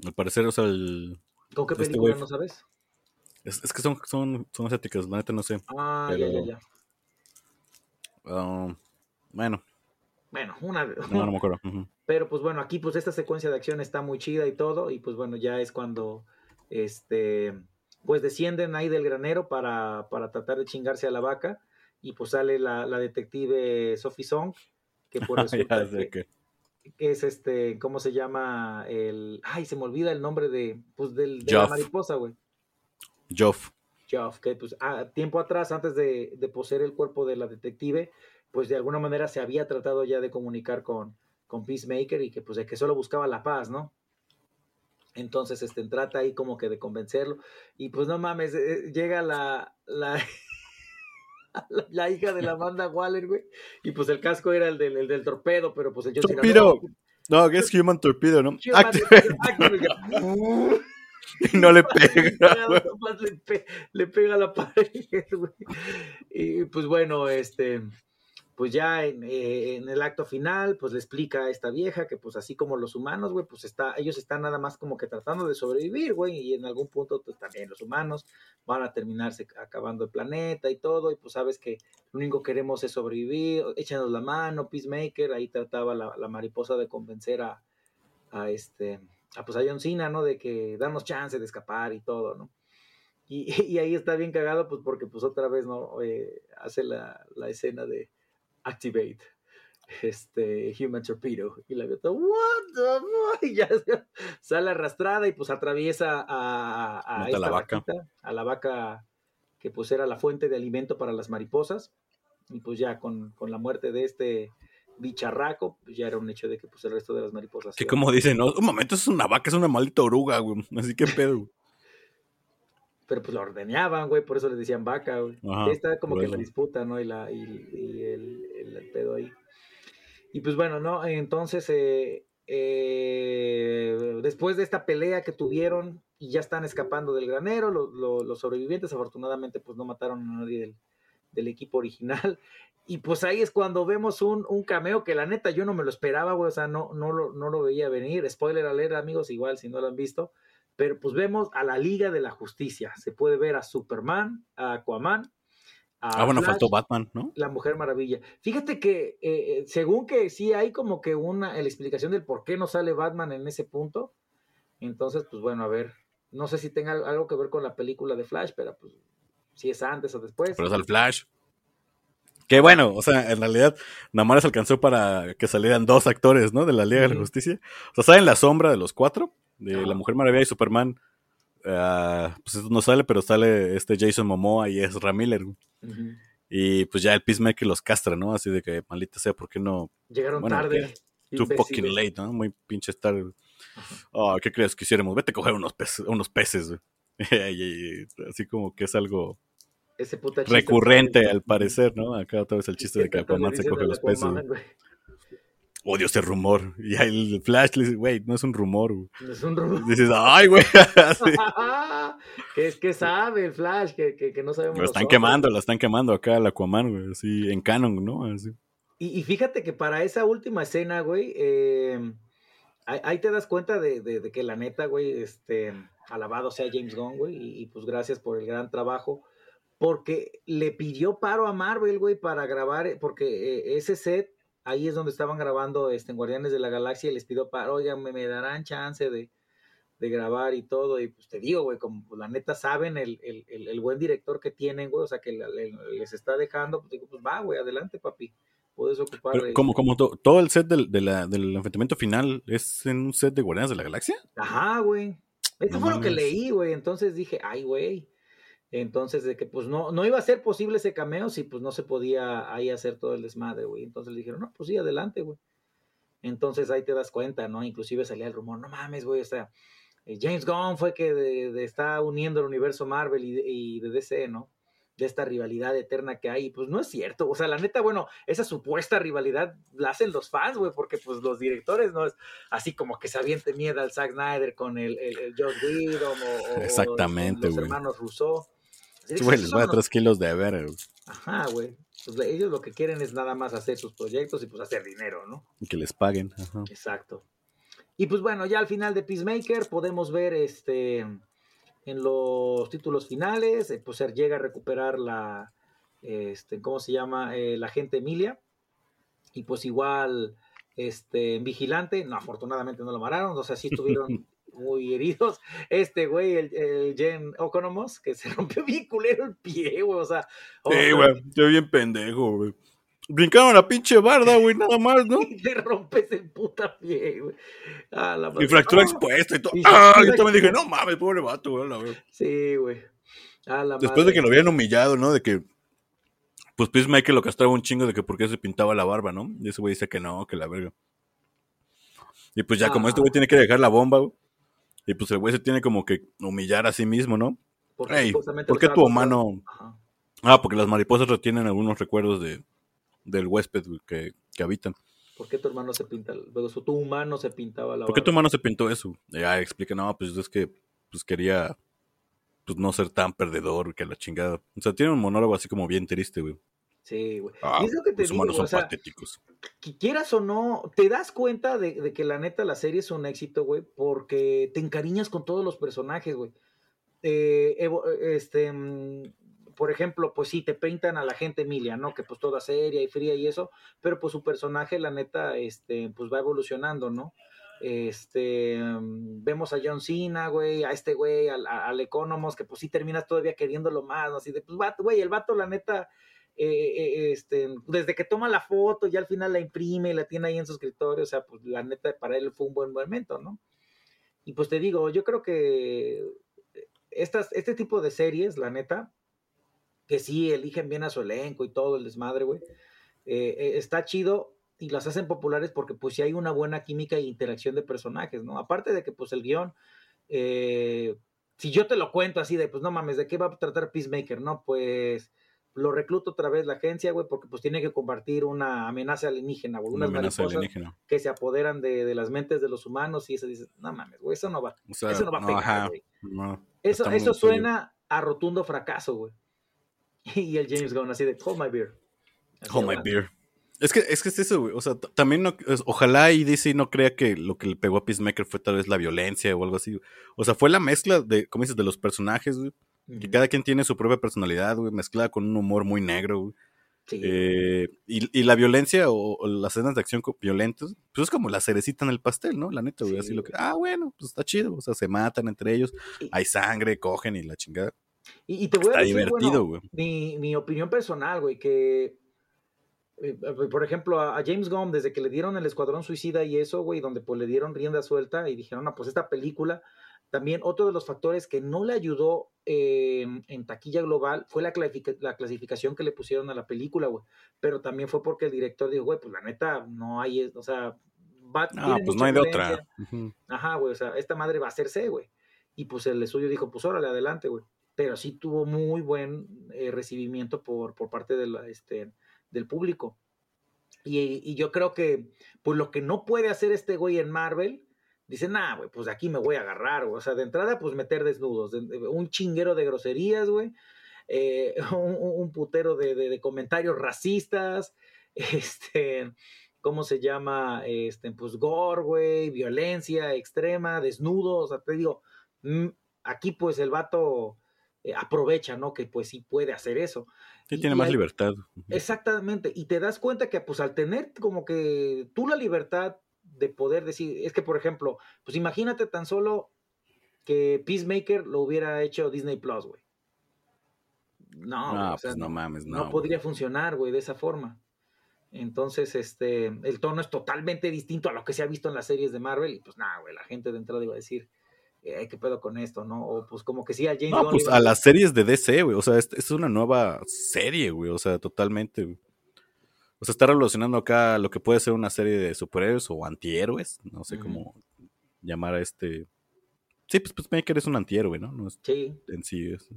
Al parecer, o sea, el. ¿Con qué este película no sabes? Es, es que son, son, son asiáticas, la neta no sé. Ah, pero, ya, ya, ya. ah, bueno, Bueno, una. no, no me acuerdo. Pero pues bueno, aquí pues esta secuencia de acción está muy chida y todo, y pues bueno, ya es cuando este pues descienden ahí del granero para, para tratar de chingarse a la vaca, y pues sale la, la detective Sophie Song, que pues resulta ya sé que, que. que es este, ¿cómo se llama? El, ay, se me olvida el nombre de, pues del, de la mariposa, güey. Joff. Joff, que pues a tiempo atrás, antes de, de poseer el cuerpo de la detective, pues de alguna manera se había tratado ya de comunicar con, con Peacemaker y que pues de que solo buscaba la paz, ¿no? Entonces, este, trata ahí como que de convencerlo. Y pues no mames, eh, llega la, la, la, la hija de la Amanda Waller, güey. Y pues el casco era el del, el del torpedo, pero pues el Cena, Torpedo. no, No, es Human Torpedo, ¿no? Human. Y no le pega. le, pe- le pega a la pared, güey. Y pues bueno, este, pues ya en, eh, en el acto final, pues le explica a esta vieja que pues así como los humanos, güey, pues está, ellos están nada más como que tratando de sobrevivir, güey, y en algún punto pues también los humanos van a terminarse acabando el planeta y todo, y pues sabes que lo único que queremos es sobrevivir, échanos la mano, Peacemaker, ahí trataba la, la mariposa de convencer a, a este, a pues a John Cena, ¿no? De que darnos chance de escapar y todo, ¿no? Y, ahí está bien cagado, pues porque pues otra vez, ¿no? Eh, hace la, la escena de Activate, este, Human Torpedo, y la todo, what the fuck? Y ya sale arrastrada y pues atraviesa a, a, a esta la vaca. vaquita, a la vaca que pues era la fuente de alimento para las mariposas, y pues ya con, con la muerte de este bicharraco, pues ya era un hecho de que pues el resto de las mariposas... Que como dicen, no, un momento es una vaca, es una maldita oruga, güey. Así que pedo. pero pues lo ordeñaban, güey, por eso le decían vaca, güey. Ajá, está como que la disputa, ¿no? Y, la, y, y el. Y pues bueno, ¿no? Entonces, eh, eh, después de esta pelea que tuvieron y ya están escapando del granero, lo- lo- los sobrevivientes afortunadamente pues no mataron a nadie del, del equipo original. Y pues ahí es cuando vemos un, un cameo que la neta yo no me lo esperaba, güey, o sea, no, no, lo, no lo veía venir. Spoiler alert, amigos, igual si no lo han visto. Pero pues vemos a la Liga de la Justicia. Se puede ver a Superman, a Aquaman. Ah, bueno, Flash, faltó Batman, ¿no? La Mujer Maravilla. Fíjate que eh, eh, según que sí hay como que una la explicación del por qué no sale Batman en ese punto. Entonces, pues bueno, a ver, No sé si tenga algo que ver con la película de Flash, pero pues si es antes o después. Pero es al Flash. Que bueno, o sea, en realidad nada más alcanzó para que salieran dos actores, ¿no? De la Liga de la. Justicia. O sea, salen la sombra de los cuatro, de la Mujer Maravilla y Superman. Ah, pues eso no sale, pero sale este Jason Momoa y Ezra Miller. güey. Ujú. Y pues ya el Peacemaker los castra, ¿no? Así de que maldita sea, ¿por qué no? Llegaron Bueno, tarde. Too fucking late, ¿no? Muy pinche tarde. güey. Ah, ¿qué crees que hiciéramos? Vete a coger unos peces, unos peces. Y- así como que es algo Ese puta chiste. recurrente al parecer, ¿no? Acá otra vez el chiste de que Aquaman se coge los peces. Odio ese rumor. Y ahí el Flash le dice, güey, no es un rumor, güey. Es un rumor. Dices, ay, güey. que es que sabe el Flash, que, que, que no sabemos. Lo están nosotros. quemando, la están quemando acá al Aquaman, güey. Así en canon, ¿no? Así. Y, y fíjate que para esa última escena, güey, eh, ahí, ahí te das cuenta de, de- de que la neta, güey, este, alabado sea James Gunn, güey, y, y pues gracias por el gran trabajo, porque le pidió paro a Marvel, güey, para grabar, eh, porque eh, ese set, ahí es donde estaban grabando este, en Guardianes de la Galaxia, y les pidió paro, oigan, me, me darán chance de, de grabar y todo, y pues te digo, güey, como pues, la neta saben el, el, el- el buen director que tienen, güey, o sea, que la- le- les está dejando, pues digo, pues va, güey, adelante, papi, puedes ocupar. Pero como, como to- todo el set del, de la- del enfrentamiento final es en un set de Guardianes de la Galaxia. Ajá, güey. Eso No fue lo que leí, güey. Entonces dije, ay, güey. Entonces, de que pues no, no iba a ser posible ese cameo si pues no se podía ahí hacer todo el desmadre, güey. Entonces le dijeron, no, pues sí, adelante, güey. Entonces ahí te das cuenta, ¿no? Inclusive salía el rumor, no mames, güey, o sea, eh, James Gunn fue que de- de- está uniendo el universo Marvel y de, y de DC, ¿no? De esta rivalidad eterna que hay. Pues no es cierto. O sea, la neta, bueno, esa supuesta rivalidad la hacen los fans, güey, porque pues los directores no es así como que se aviente mierda al Zack Snyder con el, el, el Whedon o, o- o Exactamente, los güey. hermanos Rousseau. Les va tres kilos de ver, güey. Ajá, güey. Pues ellos lo que quieren es nada más hacer sus proyectos y pues hacer dinero, ¿no? Y que les paguen. Ajá. Exacto. Y pues bueno, ya al final de Peacemaker podemos ver este en los títulos finales, eh, pues él llega a recuperar la, este, ¿cómo se llama? Eh, la gente Emilia. Y pues igual, este, en Vigilante, no, afortunadamente no lo mataron, o sea, sí estuvieron muy heridos. Este güey, el, el Jen Oconomos, que se rompió bien culero el pie, güey, o sea. Sí, güey, estoy bien pendejo, güey. Brincaron la pinche barda, güey, nada más, ¿no? y te rompes el puta pie, güey. A la Y madre. fractura ¡Ah! expuesta y todo. Y ¡Ah! Yo también dije, no mames, pobre vato, güey. la verdad. Sí, güey. A la Después de que lo habían humillado, ¿no? De que, pues Peacemaker lo castraba un chingo de que por qué se pintaba la barba, ¿no? Y ese güey dice que no, que la verga. Y pues ya, como Ah. este güey tiene que dejar la bomba, güey. Y pues el güey se tiene como que humillar a sí mismo, ¿no? Porque Ey, ¿por qué tu humano? Ajá. Ah, porque las mariposas retienen algunos recuerdos de, del huésped que, que habitan. ¿Por qué tu hermano se pinta? Luego su tu humano se pintaba la ¿Por qué tu hermano se pintó eso? Ya explica, no, pues es que pues quería pues no ser tan perdedor que la chingada. O sea, tiene un monólogo así como bien triste, güey. Sí, güey. Ah, y es lo que te los digo, humanos son o sea, patéticos. que quieras o no, te das cuenta de, de que la neta la serie es un éxito, güey, porque te encariñas con todos los personajes, güey. Eh, este, mm, por ejemplo, pues sí, te pintan a la gente Emilia, ¿no? Que pues toda seria y fría y eso, pero pues su personaje, la neta, este, pues va evolucionando, ¿no? Este, mm, vemos a John Cena, güey, a este güey, al, al Economos, que pues sí terminas todavía queriéndolo más, ¿no? Así de, pues, güey, el vato, la neta, eh, eh, este, desde que toma la foto, ya al final la imprime y la tiene ahí en su escritorio, o sea, pues la neta para él fue un buen momento, ¿no? Y pues te digo, yo creo que estas, este tipo de series, la neta, que sí eligen bien a su elenco y todo el desmadre, güey, eh, está chido y las hacen populares porque pues sí hay una buena química e interacción de personajes, ¿no? Aparte de que pues el guion, si yo te lo cuento así de, pues no mames, ¿de qué va a tratar Peacemaker? No, pues lo recluta otra vez la agencia, güey, porque pues tiene que compartir una amenaza alienígena, güey, Una unas amenaza alienígena. que se apoderan de, de las mentes de los humanos y eso dices, no mames, güey, eso no va, O sea, eso no va a pegar, güey. no, Eso, eso serio. suena a rotundo fracaso, güey. Y el James Gunn así de, hold my beer. Así Oh my beer. Es que, es que es eso, güey. O sea, también no, es- ojalá y DC no crea que lo que le pegó a Peacemaker fue tal vez la violencia o algo así. güey. O sea, fue la mezcla de, como dices, de los personajes, güey. Que cada quien tiene su propia personalidad, güey, mezclada con un humor muy negro, güey. Eh, y, y, la violencia o, o, las escenas de acción violentas, pues es como la cerecita en el pastel, ¿no? La neta, güey, así lo que, ah, bueno, pues está chido, o sea, se matan entre ellos, hay sangre, cogen y la chingada. Y, y te voy está a decir, divertido, bueno, güey. mi, mi opinión personal, güey, que eh, por ejemplo, a, a, James Gunn, desde que le dieron el Escuadrón Suicida y eso, güey, donde pues le dieron rienda suelta y dijeron, no, pues esta película, también otro de los factores que no le ayudó eh, en taquilla global fue la, clasific la, clasificación que le pusieron a la película, güey. Pero también fue porque el director dijo, güey, pues la neta, no hay, o sea, va, ah, pues no hay de otra. Uh -huh. Ajá, güey, o sea, esta madre va a hacerse, güey. Y pues el estudio dijo, pues órale, adelante, güey. Pero sí tuvo muy buen eh, recibimiento por, por parte de la, este, del público. Y, y, yo creo que, pues lo que no puede hacer este güey en Marvel, dice, nah, güey, pues de aquí me voy a agarrar, güey. O sea, de entrada, pues meter desnudos, de, de, un chinguero de groserías, güey. Eh, un, un, putero de, de, de, comentarios racistas, este, ¿cómo se llama? Este, pues gore, güey, violencia extrema, desnudos, o sea, te digo, mm, aquí pues el vato eh, aprovecha, ¿no? Que pues sí puede hacer eso. Sí, y, tiene más hay, libertad. Exactamente, y te das cuenta que pues al tener como que tú la libertad de poder decir, es que por ejemplo, pues imagínate tan solo que Peacemaker lo hubiera hecho Disney Plus, güey. No, no, o sea, pues no, mames, no. No podría funcionar, güey, de esa forma. Entonces, este, el tono es totalmente distinto a lo que se ha visto en las series de Marvel. Y pues nada, güey, la gente de entrada iba a decir, eh, ¿qué pedo con esto, no? O pues como que sí, a James No, pues a las series de DC, güey. O sea, es, es, una nueva serie, güey. O sea, totalmente, güey. O sea, está relacionando acá lo que puede ser una serie de superhéroes o antihéroes. No sé uh -huh. cómo llamar a este. Sí, pues Peacemaker es un antihéroe, ¿no? no es sí. En sí es.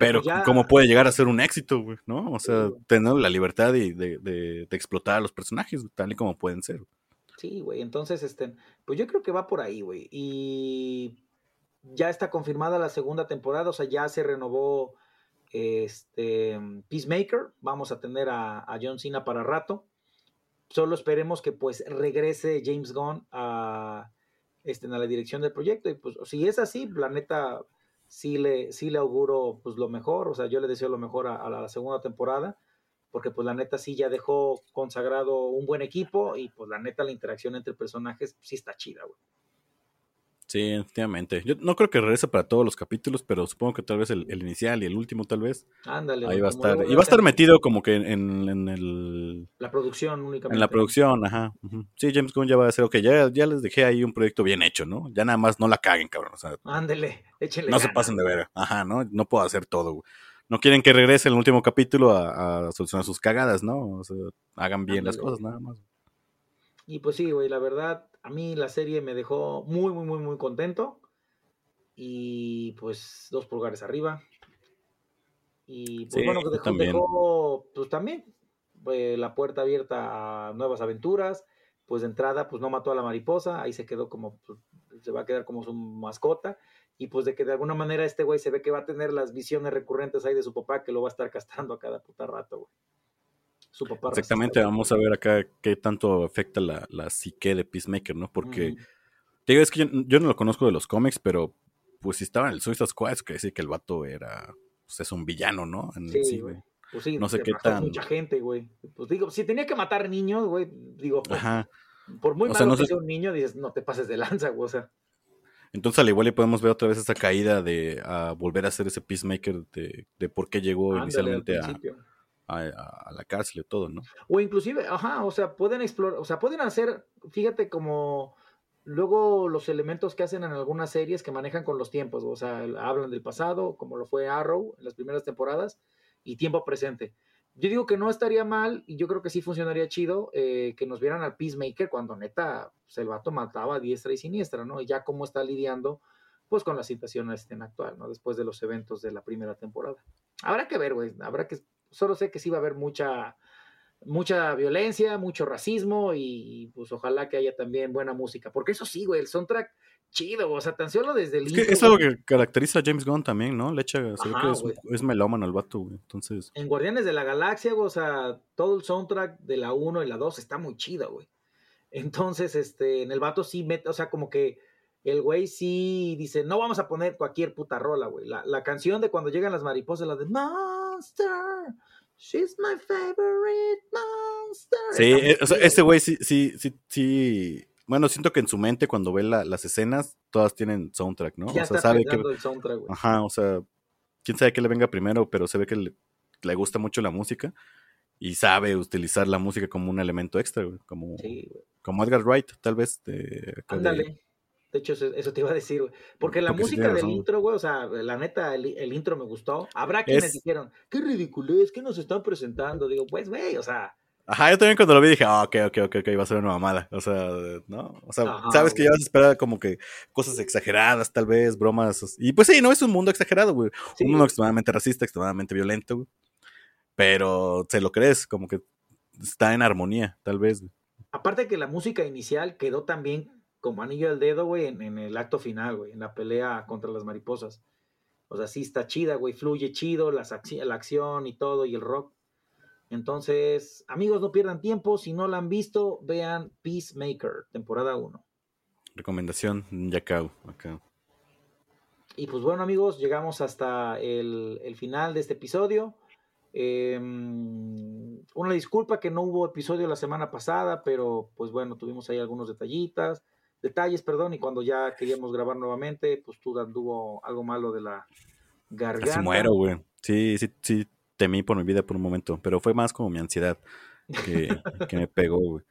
Pero ya... cómo puede llegar a ser un éxito, güey, ¿no? O sea, sí. tener la libertad de, de, de, de, explotar a los personajes, tal y como pueden ser. Sí, güey. Entonces, este, pues yo creo que va por ahí, güey. Y ya está confirmada la segunda temporada, o sea, ya se renovó este Peacemaker. Vamos a tener a, a John Cena para rato. Solo esperemos que pues regrese James Gunn a, este, a la dirección del proyecto. Y pues si es así, la neta sí le, le auguro pues lo mejor, o sea, yo le deseo lo mejor a, la segunda temporada, porque pues la neta sí ya dejó consagrado un buen equipo y pues la neta la interacción entre personajes sí está chida, güey. Sí, efectivamente. Yo no creo que regrese para todos los capítulos, pero supongo que tal vez el, el inicial y el último tal vez. Ándale. Ahí va a estar. Y va a estar metido como que en, en, el... La producción únicamente. En la producción, ajá. Uh -huh. Sí, James Gunn ya va a decir, ok, ya, ya les dejé ahí un proyecto bien hecho, ¿no? Ya nada más no la caguen, cabrón. O sea, Ándale, échenle No ganas. se pasen de ver. Ajá, ¿no? No puedo hacer todo, güey. No quieren que regrese el último capítulo a, a solucionar sus cagadas, ¿no? O sea, hagan bien Ándale. las cosas, nada más. Y pues sí, güey, la verdad, a mí la serie me dejó muy, muy, muy, muy contento y pues dos pulgares arriba. Y pues sí, bueno, dejó, también. dejó pues también eh, la puerta abierta a nuevas aventuras. Pues de entrada, pues no mató a la mariposa, ahí se quedó como, pues, se va a quedar como su mascota. Y pues de que de alguna manera este güey se ve que va a tener las visiones recurrentes ahí de su papá, que lo va a estar castrando a cada puta rato, güey. Su papá Exactamente, vamos a ver acá qué tanto afecta la, la psique de Peacemaker, ¿no? Porque, uh -huh. te digo, es que yo, yo no lo conozco de los cómics, pero pues si estaba en el Suicide Squad, es que decir que el vato era, pues es un villano, ¿no? En sí, sí, güey. Pues sí, no sé qué tan. mucha gente, güey. Pues digo, si tenía que matar niños, güey, digo, pues, Ajá. por muy o malo sea, no que sé... sea un niño, dices, no te pases de lanza, güey, o sea. Entonces al igual y podemos ver otra vez esa caída de a volver a ser ese Peacemaker de, de por qué llegó Ándale, inicialmente a, a, la cárcel y todo, ¿no? O inclusive, ajá, o sea, pueden explorar, o sea, pueden hacer, fíjate como luego los elementos que hacen en algunas series que manejan con los tiempos, o sea, hablan del pasado, como lo fue Arrow en las primeras temporadas, y tiempo presente. Yo digo que no estaría mal, y yo creo que sí funcionaría chido, eh, que nos vieran al Peacemaker cuando neta pues, el vato mataba a diestra y siniestra, ¿no? Y ya cómo está lidiando, pues, con la situación este, actual, ¿no? Después de los eventos de la primera temporada. Habrá que ver, güey, habrá que, solo sé que sí va a haber mucha, mucha violencia, mucho racismo y pues ojalá que haya también buena música, porque eso sí, güey, el soundtrack chido, o sea, tan solo desde el Es, que intro, es algo que caracteriza a James Gunn también, ¿no? Le echa, se ve que es, es melómano el vato, güey, entonces... En Guardianes de la Galaxia, güey, o sea, todo el soundtrack de la 1 y la 2 está muy chido, güey. Entonces, este, en el vato sí mete, o sea, como que el güey sí dice, no vamos a poner cualquier puta rola, güey. La, la canción de cuando llegan las mariposas, la de Monster, She's my favorite monster. Sí, eh, o sea, este güey sí, sí, sí, sí. Bueno, siento que en su mente cuando ve la- las escenas, todas tienen soundtrack, ¿no? Ya o sea, está sabe que. el soundtrack, güey. Ajá, o sea, quién sabe qué le venga primero, pero se ve que le, le gusta mucho la música y sabe utilizar la música como un elemento extra, güey. Como, Sí, güey. como Edgar Wright, tal vez. Ándale. De hecho, eso, eso te iba a decir, güey. Porque la Porque música del intro, güey, o sea, la neta, el, el intro me gustó. Habrá quienes Es- dijeron, qué ridiculez, ¿qué nos están presentando? Digo, pues, güey, o sea, Ajá, yo también cuando lo vi dije, ah, ok, ok, ok, ok, va a ser una mamada. O sea, ¿no? O sea, Ajá, sabes que ya vas a esperar como que cosas exageradas, tal vez, bromas. Y pues sí, no es un mundo exagerado, güey. Un mundo extremadamente racista, extremadamente violento, güey. Pero se lo crees, como que está en armonía, tal vez. güey. aparte que la música inicial quedó también como anillo al dedo, güey, en, en el acto final, güey, en la pelea contra las mariposas. O sea, sí está chida, güey, fluye chido, las la acción y todo, y el rock. Entonces, amigos, no pierdan tiempo. Si no la han visto, vean Peacemaker, temporada 1. Recomendación, Yakao, acá. Y pues bueno, amigos, llegamos hasta el, el final de este episodio. Eh, una disculpa que no hubo episodio la semana pasada, pero pues bueno, tuvimos ahí algunos detallitas, detalles, perdón, y cuando ya queríamos grabar nuevamente, pues tú anduvo algo malo de la garganta. Casi muero, güey. Sí, sí, sí, temí por mi vida por un momento, pero fue más como mi ansiedad que, que me pegó, güey.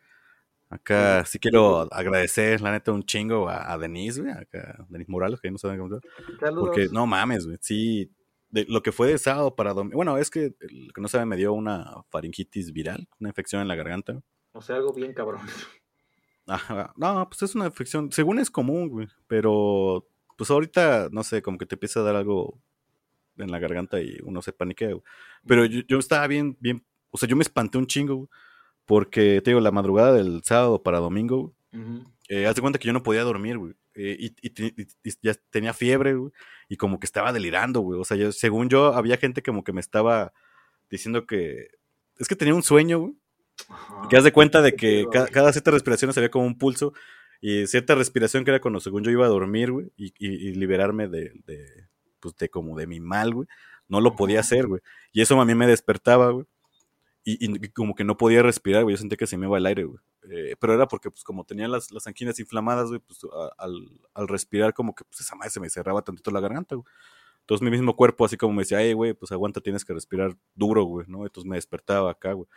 Acá sí quiero agradecer, la neta, un chingo a, a Denise, güey, acá, Denise Morales, que ahí no saben cómo. Saludos. Porque, no mames, güey, sí, de, lo que fue de sábado para domingo, bueno, es que, lo que no sabe, me dio una faringitis viral, una infección en la garganta. O sea, algo bien cabrón. Ajá, no, pues es una infección, según es común, güey, pero pues ahorita, no sé, como que te empieza a dar algo en la garganta y uno se paniquea, güey. Pero yo, yo estaba bien, bien, o sea, yo me espanté un chingo, güey, porque, te digo, la madrugada del sábado para domingo, güey, eh, haz de cuenta que yo no podía dormir, güey. eh, y, y te- y- y ya tenía fiebre, güey. Y como que estaba delirando, güey. O sea, yo, según yo, había gente como que me estaba diciendo que. Es que tenía un sueño, güey. Y que haz de cuenta de que ca- cada, cierta respiración se veía como un pulso. Y cierta respiración que era cuando según yo iba a dormir, güey. Y, y- y liberarme de, de, pues de como de mi mal, güey. No lo podía hacer, güey. Y eso a mí me despertaba, güey. Y, y como que no podía respirar, güey. Yo sentía que se me iba el aire, güey. Eh, pero era porque, pues, como tenía las, las anquinas inflamadas, güey, pues, a- al, al respirar, como que, pues, esa madre se me cerraba tantito la garganta, güey. Entonces, mi mismo cuerpo, así como me decía, ay, güey, pues, aguanta, tienes que respirar duro, güey, ¿no? Entonces, me despertaba acá, güey.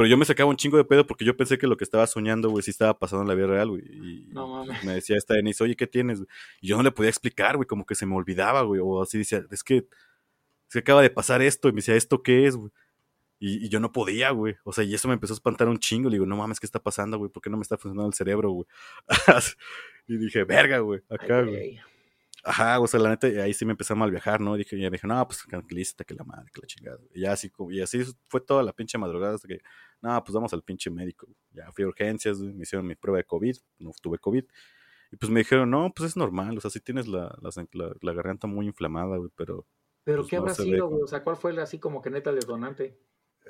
Pero yo me sacaba un chingo de pedo porque yo pensé que lo que estaba soñando, güey, sí estaba pasando en la vida real, güey. Y No mames. me decía esta Denise, oye, ¿qué tienes? Y yo no le podía explicar, güey, como que se me olvidaba, güey. O así decía, es que, es que acaba de pasar esto. Y me decía, ¿esto qué es, güey? Y, y yo no podía, güey. O sea, y eso me empezó a espantar un chingo. Le digo, no mames, ¿qué está pasando, güey? ¿Por qué no me está funcionando el cerebro, güey? y dije, verga, güey, acá, güey. Ajá, o sea, la neta, ahí sí me empecé a mal viajar, ¿no? Dije, ya dije, no, pues tranquilízate, que la madre, que la chingada. Y así, como- y así fue toda la pinche madrugada hasta que, no, pues vamos al pinche médico. Ya fui a urgencias, me hicieron mi prueba de COVID, no tuve COVID. Y pues me dijeron, no, pues es normal, o sea, sí tienes la, la, la- la garganta muy inflamada, güey, pero... Pero pues, ¿qué no habrá sido, güey? O sea, ¿cuál fue así como que neta el detonante?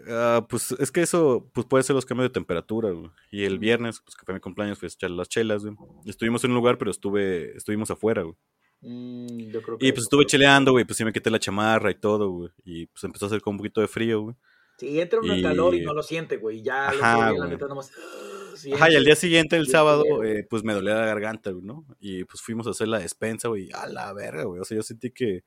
Ah, pues es que eso pues puede ser los cambios de temperatura, güey. Y el viernes, pues que fue mi cumpleaños, fui a echar las chelas, güey. Estuvimos en un lugar, pero estuve, estuvimos afuera, güey. Mm, yo creo que Y pues estuve cheleando, güey, pues sí me quité la chamarra y todo, güey. Y pues empezó a hacer como un poquito de frío, güey. Sí, entra en Y- calor y no lo siente, güey. Ya lo Ajá, que la neta nomás. siente. Ajá, y al día siguiente, el sábado, eh, pues me dolía la garganta, güey, ¿no? Y pues fuimos a hacer la despensa, güey. A la verga, güey. O sea, yo sentí que.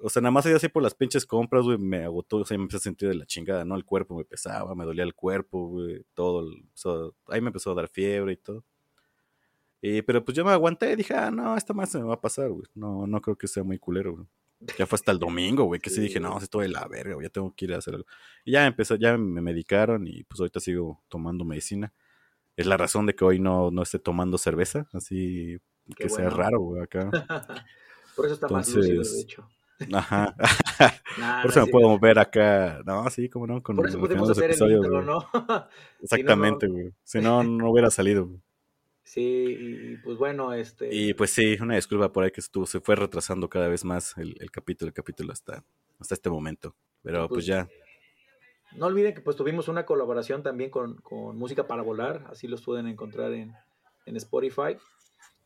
O sea, nada más así por las pinches compras, güey, me agotó, o sea, me empecé a sentir de la chingada, ¿no? El cuerpo me pesaba, me dolía el cuerpo, güey, todo. o sea, ahí me empezó a dar fiebre y todo. Y, pero pues yo me aguanté y dije, ah, no, esta más se me va a pasar, güey. No, no creo que sea muy culero, güey. Ya fue hasta el domingo, güey, que sí, dije, no, si estoy de la verga, güey, ya tengo que ir a hacer algo. Y ya empezó, ya me medicaron y pues ahorita sigo tomando medicina. Es la razón de que hoy no, no esté tomando cerveza, así Qué que sea raro, güey, acá. Por eso está más lúcido, de Entonces, hecho. Ajá. Nah, Por no eso es me puedo mover acá. No, sí, como no, con Por eso los hacer el episodios, intro. ¿no? Si no, no- Exactamente, güey. Si no, no hubiera salido. güey. Sí, y, pues bueno, este. Y pues sí, una disculpa por ahí que estuvo, se fue retrasando cada vez más el, el capítulo, el capítulo hasta, hasta este momento. Pero pues, Pues, ya. No olviden que pues tuvimos una colaboración también con, con Música para Volar, así los pueden encontrar en, en Spotify.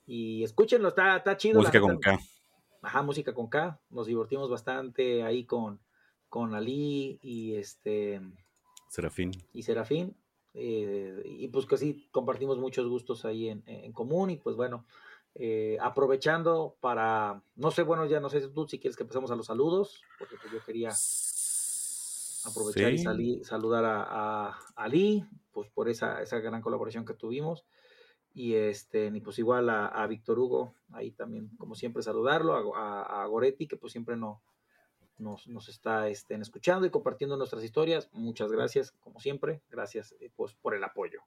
Y escúchenlo, está, está chido. Música con. K. Ajá, música con K. Nos divertimos bastante ahí con, con Ali y este Serafín. y Serafín. Eh, y pues que sí, compartimos muchos gustos ahí en, en común. Y pues bueno, eh, aprovechando para, no sé, bueno, ya no sé tú si quieres que empecemos a los saludos, porque pues yo quería aprovechar y salí- saludar a, a Ali, pues por esa, esa gran colaboración que tuvimos. Y este, y pues igual a, a Víctor Hugo, ahí también, como siempre, saludarlo, a- a Goretti, que pues siempre no, nos, nos está este, escuchando y compartiendo nuestras historias. Muchas gracias, como siempre. Gracias eh, pues, por el apoyo.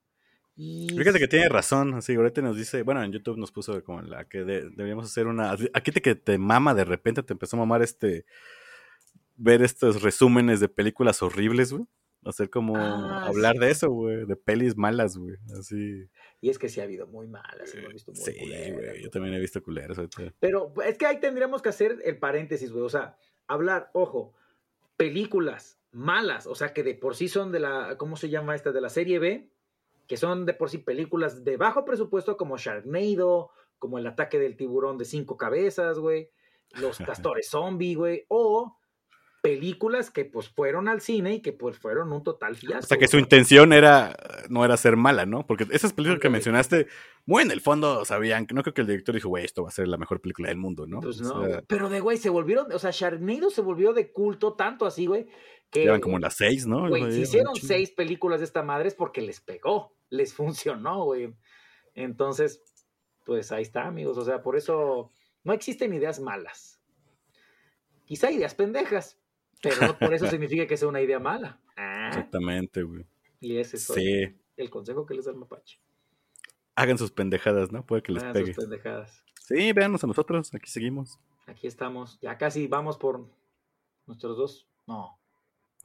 Y Fíjate que tiene razón, así, ahorita nos dice, bueno, en YouTube nos puso como la que de- deberíamos hacer una, aquí te que te mama de repente, te empezó a mamar este, ver estos resúmenes de películas horribles, güey, hacer como, Ah, hablar sí. de eso, güey, de pelis malas, güey, así, Y es que sí ha habido muy malas, hemos visto muy sí, culeras, güey, yo también he visto ahorita. Pero es que ahí tendríamos que hacer el paréntesis, güey. O sea, hablar, ojo, películas malas, o sea, que de por sí son de la, ¿cómo se llama esta? De la serie B, que son de por sí películas de bajo presupuesto como Sharknado, como El ataque del tiburón de cinco cabezas, güey, Los castores zombie, güey, o películas que pues fueron al cine y que pues fueron un total fiasco. O sea, que su intención era, no era ser mala, ¿no? Porque esas películas que mencionaste, muy en el fondo sabían, que no creo que el director dijo, güey, esto va a ser la mejor película del mundo, ¿no? Pues O no, sea, pero de güey, se volvieron, o sea, Sharknado se volvió de culto tanto así, güey, que llevan como las seis, ¿no? Güey, si hicieron seis películas de esta madre es porque les pegó, les funcionó, güey. Entonces, pues ahí está, amigos. O sea, por eso no existen ideas malas. Quizá ideas pendejas, pero no por eso significa que sea una idea mala. Ah, Exactamente, güey. y ese es Sí. el consejo que les da el mapache. Hagan sus pendejadas, ¿no? Puede que les Hagan pegue. sus pendejadas. Sí, véanos a nosotros, aquí seguimos. Aquí estamos. Ya casi vamos por nuestros dos. No.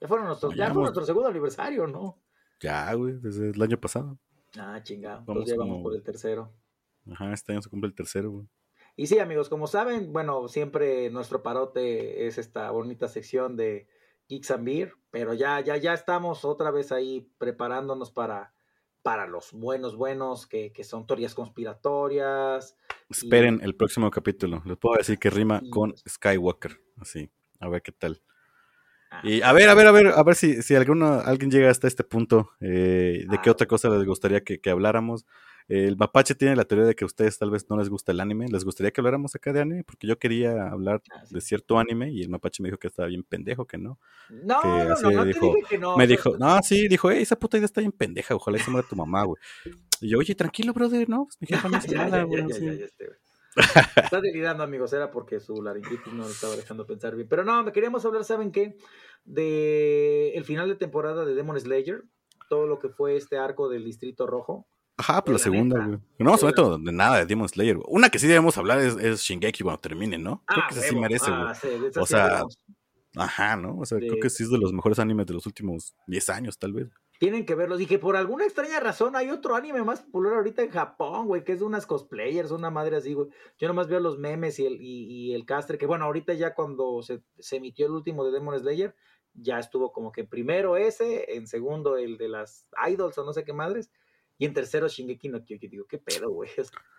Ya fueron nuestros, ya ya fue nuestro segundo aniversario, ¿no? Ya, güey, desde el año pasado. Ah, chingado. Vamos Entonces ya vamos por el tercero. Ajá, este año se cumple el tercero, güey. Y sí, amigos, como saben, bueno, siempre nuestro parote es esta bonita sección de Geeks and Beer, pero ya, ya, ya estamos otra vez ahí preparándonos para, para los buenos, buenos, que, que son teorías conspiratorias. Esperen el próximo capítulo. Les puedo decir que rima con Skywalker. Así, a ver qué tal. Ah. Y a ver, a ver, a ver, a ver si, si alguno, alguien llega hasta este punto. eh, ¿De Ah. qué otra cosa les gustaría que, que habláramos? El Mapache tiene la teoría de que a ustedes tal vez no les gusta el anime. ¿Les gustaría que habláramos acá de anime? Porque yo quería hablar Ah, de cierto anime y el Mapache me dijo que estaba bien pendejo, que no. No, que no, así no, te dijo, dije que no. me dijo, no, sí, dijo, "Ey, esa puta idea está bien pendeja, ojalá se muera tu mamá, güey. Y yo, oye, tranquilo, brother, ¿no? Pues mi jefa no hace nada, güey. ya, ya, así". ya, ya, este, güey. Está delirando, amigos, era porque su laringitis no le estaba dejando pensar bien. Pero no, me queríamos hablar, ¿saben qué? De el final de temporada de Demon Slayer, todo lo que fue este arco del Distrito Rojo. Ajá, pues la la segunda, güey. No vamos a meter de nada de Demon Slayer, güey. Una que sí debemos hablar es, es Shingeki cuando termine, ¿no? Creo Ah, que esa sí merece, güey. Ah, sí, o sí sea, ajá, ¿no? O sea, creo que sí es de los mejores animes de los últimos 10 años, tal vez. Tienen que verlos. Y que por alguna extraña razón hay otro anime más popular ahorita en Japón, güey, que es de unas cosplayers, una madre así, güey. Yo nomás veo los memes y el, y, y el castre, que bueno, ahorita ya cuando se, se emitió el último de Demon Slayer, ya estuvo como que primero ese, en segundo el de las idols o no sé qué madres, y en tercero Shingeki no Kyojin. Digo, ¿qué pedo, güey?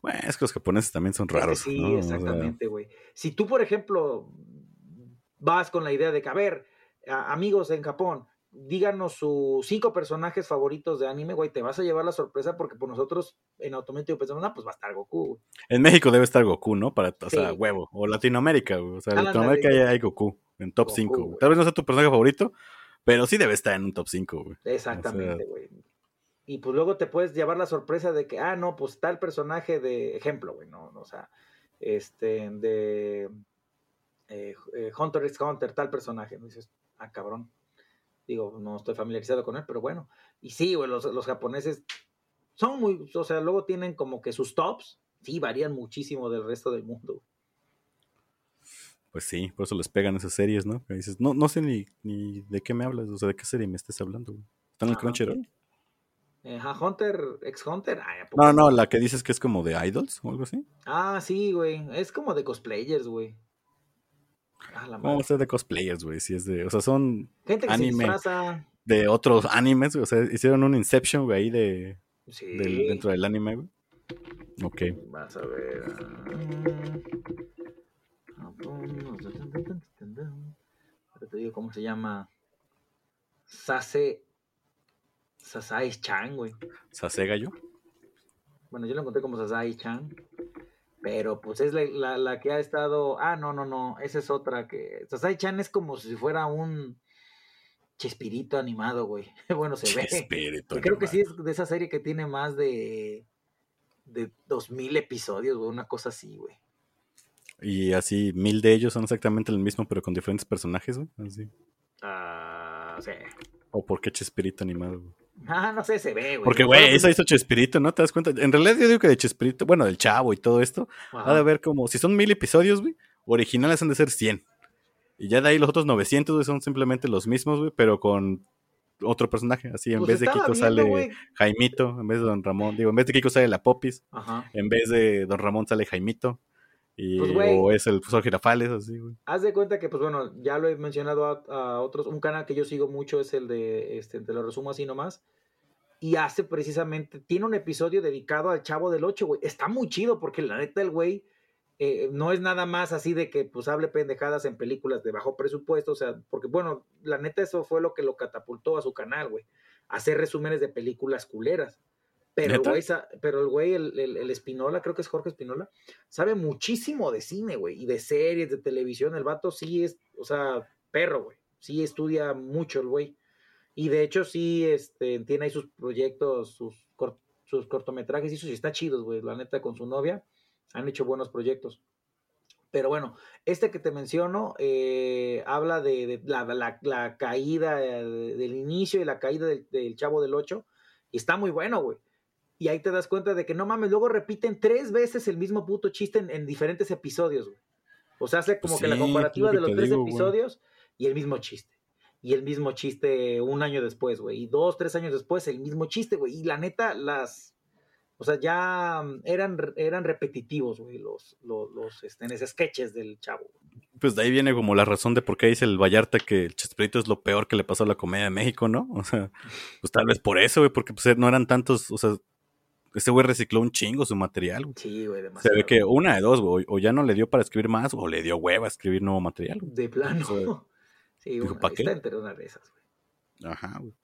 Bueno, es que los japoneses también son es que raros, sí, ¿no? O sea, exactamente, güey. Si tú, por ejemplo, vas con la idea de que, a ver, a- amigos en Japón, díganos sus cinco personajes favoritos de anime, güey, te vas a llevar la sorpresa porque por nosotros en automático pensamos, ah, pues va a estar Goku, güey. en México debe estar Goku, ¿no? Para, o sea, huevo. O Latinoamérica, güey. O sea, en Latinoamérica hay, Goku. hay Goku en top Goku, 5. güey. Tal vez no sea tu personaje favorito, pero sí debe estar en un top 5, güey. Exactamente, güey. Y pues luego te puedes llevar la sorpresa de que, ah, no, pues tal personaje de ejemplo, güey, no, no, o sea, este, de eh, eh, Hunter x Hunter, tal personaje, ¿no? Dices, ah, cabrón. Digo, no estoy familiarizado con él, pero bueno. Y sí, güey, los, los japoneses son muy, o sea, luego tienen como que sus tops, sí, varían muchísimo del resto del mundo. Pues sí, por eso les pegan esas series, ¿no? Que dices, no, no sé ni, ni de qué me hablas, o sea, de qué serie me estés hablando, güey. ¿Está en el Ajá. Crunchyroll? Eh, ajá, Hunter x Hunter, ay, ¿a poco No, no, la que dices que es como de idols o algo así. Ah, sí, güey, es como de cosplayers, güey. Ah, la ¿Cómo va madre. a ser de cosplayers, güey? Si es de, o sea, son Gente que se anime disfraza. de otros animes, güey, o sea, hicieron un Inception, güey, ahí de, Sí. del- dentro del anime, güey. Ok. Vas a ver. ah, Japón, Ahora te digo ¿cómo se llama? Sase, Sasai Chan, güey. ¿Sase gallo? Bueno, yo lo encontré como Sasai Chan, pero pues es la, la- la que ha estado, ah, no, no, no, esa es otra que, Sasai Chan es como si fuera un Chespirito animado, güey. Bueno, se ve. Chespirito Y creo que sí es de esa serie que tiene más de, de 2000 episodios, güey, una cosa así, güey. Y así, mil de ellos son exactamente el mismo, pero con diferentes personajes, güey. Así. Ah, sí. ¿O por qué Chespirito animado? güey? Ah, no sé, se ve, güey. Porque, güey, eso hizo Chespirito, ¿no? ¿Te das cuenta? En realidad yo digo que de Chespirito, bueno, del Chavo y todo esto, Ajá. ha de haber como, si son mil episodios, güey, originales han de ser 100. Y ya de ahí los otros 900, güey, son simplemente los mismos, güey, pero con otro personaje. Así, en Pues vez de Kiko viendo, sale. Jaimito, en vez de Don Ramón. Digo, en vez de Kiko sale la Popis, Ajá. en vez de Don Ramón sale Jaimito. Y, Pues, güey. o es el profesor Girafales, así, güey. Haz de cuenta que, pues bueno, ya lo he mencionado a, a otros. Un canal que yo sigo mucho es el de, este, te lo resumo así nomás. Y hace precisamente, tiene un episodio dedicado al Chavo del 8, güey. Está muy chido porque la neta el güey eh, no es nada más así de que pues hable pendejadas en películas de bajo presupuesto, o sea, porque bueno, la neta eso fue lo que lo catapultó a su canal, güey. Hacer resúmenes de películas culeras. Pero el güey, pero el güey, el, el, el Espinola, creo que es Jorge Espinola, sabe muchísimo de cine, güey, y de series, de televisión. El vato sí es, o sea, perro, güey. Sí estudia mucho el güey. Y de hecho sí este, tiene ahí sus proyectos, sus, sus cortometrajes y eso sí está chidos, güey. La neta, con su novia han hecho buenos proyectos. Pero bueno, este que te menciono eh, habla de, de la, la- la caída eh, del inicio y la caída del, del Chavo del 8. Y está muy bueno, güey. Y ahí te das cuenta de que no mames, luego repiten tres veces el mismo puto chiste en, en diferentes episodios, güey. O sea, hace como Pues que la comparativa de los tres digo, güey. episodios y el mismo chiste. Y el mismo chiste un año después, güey. Y dos, tres años después, el mismo chiste, güey. Y la neta, las. O sea, ya mm, eran, eran repetitivos, güey, los, los, los este, en ese sketches del chavo. Pues de ahí viene como la razón de por qué dice el Vallarta que el Chespirito es lo peor que le pasó a la comedia de México, ¿no? O sea, pues tal vez por eso, güey, porque pues no eran tantos, o sea, ese güey recicló un chingo su material, güey. Sí, güey, Se demasiado. ve que una de dos, güey, o ya no le dio para escribir más, o le dio hueva a escribir nuevo material, güey. De plano. O sea, sí, dijo, una- ¿pa' qué? está entre una de esas, güey. Ajá, güey.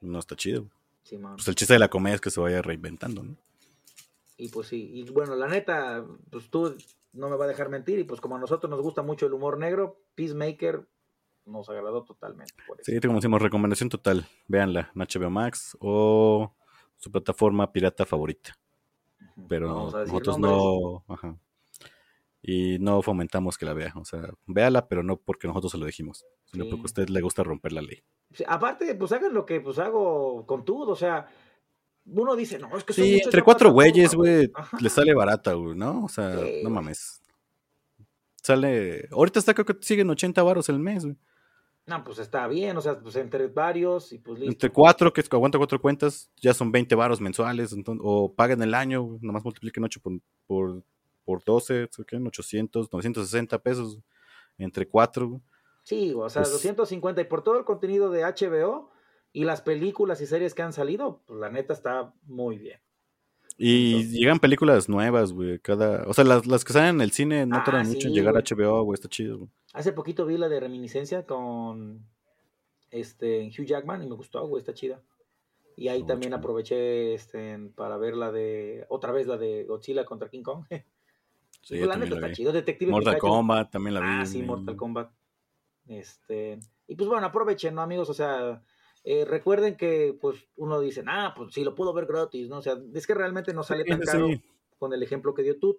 No está chido. güey. Sí. Pues el chiste de la comedia es que se vaya reinventando, ¿no? Y pues sí, y bueno, la neta, pues tú no me va a dejar mentir, y pues como a nosotros nos gusta mucho el humor negro, Peacemaker nos agradó totalmente. Por eso. Sí, como decimos, recomendación total. Véanla en HBO Max o su plataforma pirata favorita. Pero nosotros nombres. no. Ajá. Y no fomentamos que la vea. O sea, véala, pero no porque nosotros se lo dijimos, sino Sí. porque a usted le gusta romper la ley. Aparte, pues hagan lo que pues hago con todo, o sea, uno dice, no, es que Sí, entre cuatro güeyes, güey, le sale barata, güey, ¿no? O sea, Sí, no mames. Sale. Ahorita está creo que siguen 80 varos el mes, güey. No, pues está bien, o sea, pues entre varios y pues listo. Entre cuatro, que es aguanta cuatro cuentas, ya son 20 varos mensuales, entonces, o paguen el año, nomás multipliquen 8 por, por, por 12, ¿qué? 800, 960 pesos, entre cuatro. Sí, o sea, Pues- 250 y por todo el contenido de HBO y las películas y series que han salido, pues la neta está muy bien. Y llegan películas nuevas, güey, cada, o sea, las, las que salen en el cine no Ah, tardan mucho en llegar güey. a HBO, güey, está chido, güey. Hace poquito vi la de Reminiscencia con este Hugh Jackman y me gustó, güey, está chida. Y ahí también aproveché este, para ver la de, otra vez la de Godzilla contra King Kong. Sí, la neta está chido. Detective Mortal Pikachu. Kombat también la vi. Ah, sí. Mortal Kombat. Este, y pues bueno, aprovechen, ¿no, amigos? O sea, eh, recuerden que pues uno dice, ah, pues sí, lo puedo ver gratis, ¿no? O sea, es que realmente no sale tan caro sí. con el ejemplo que dio tú.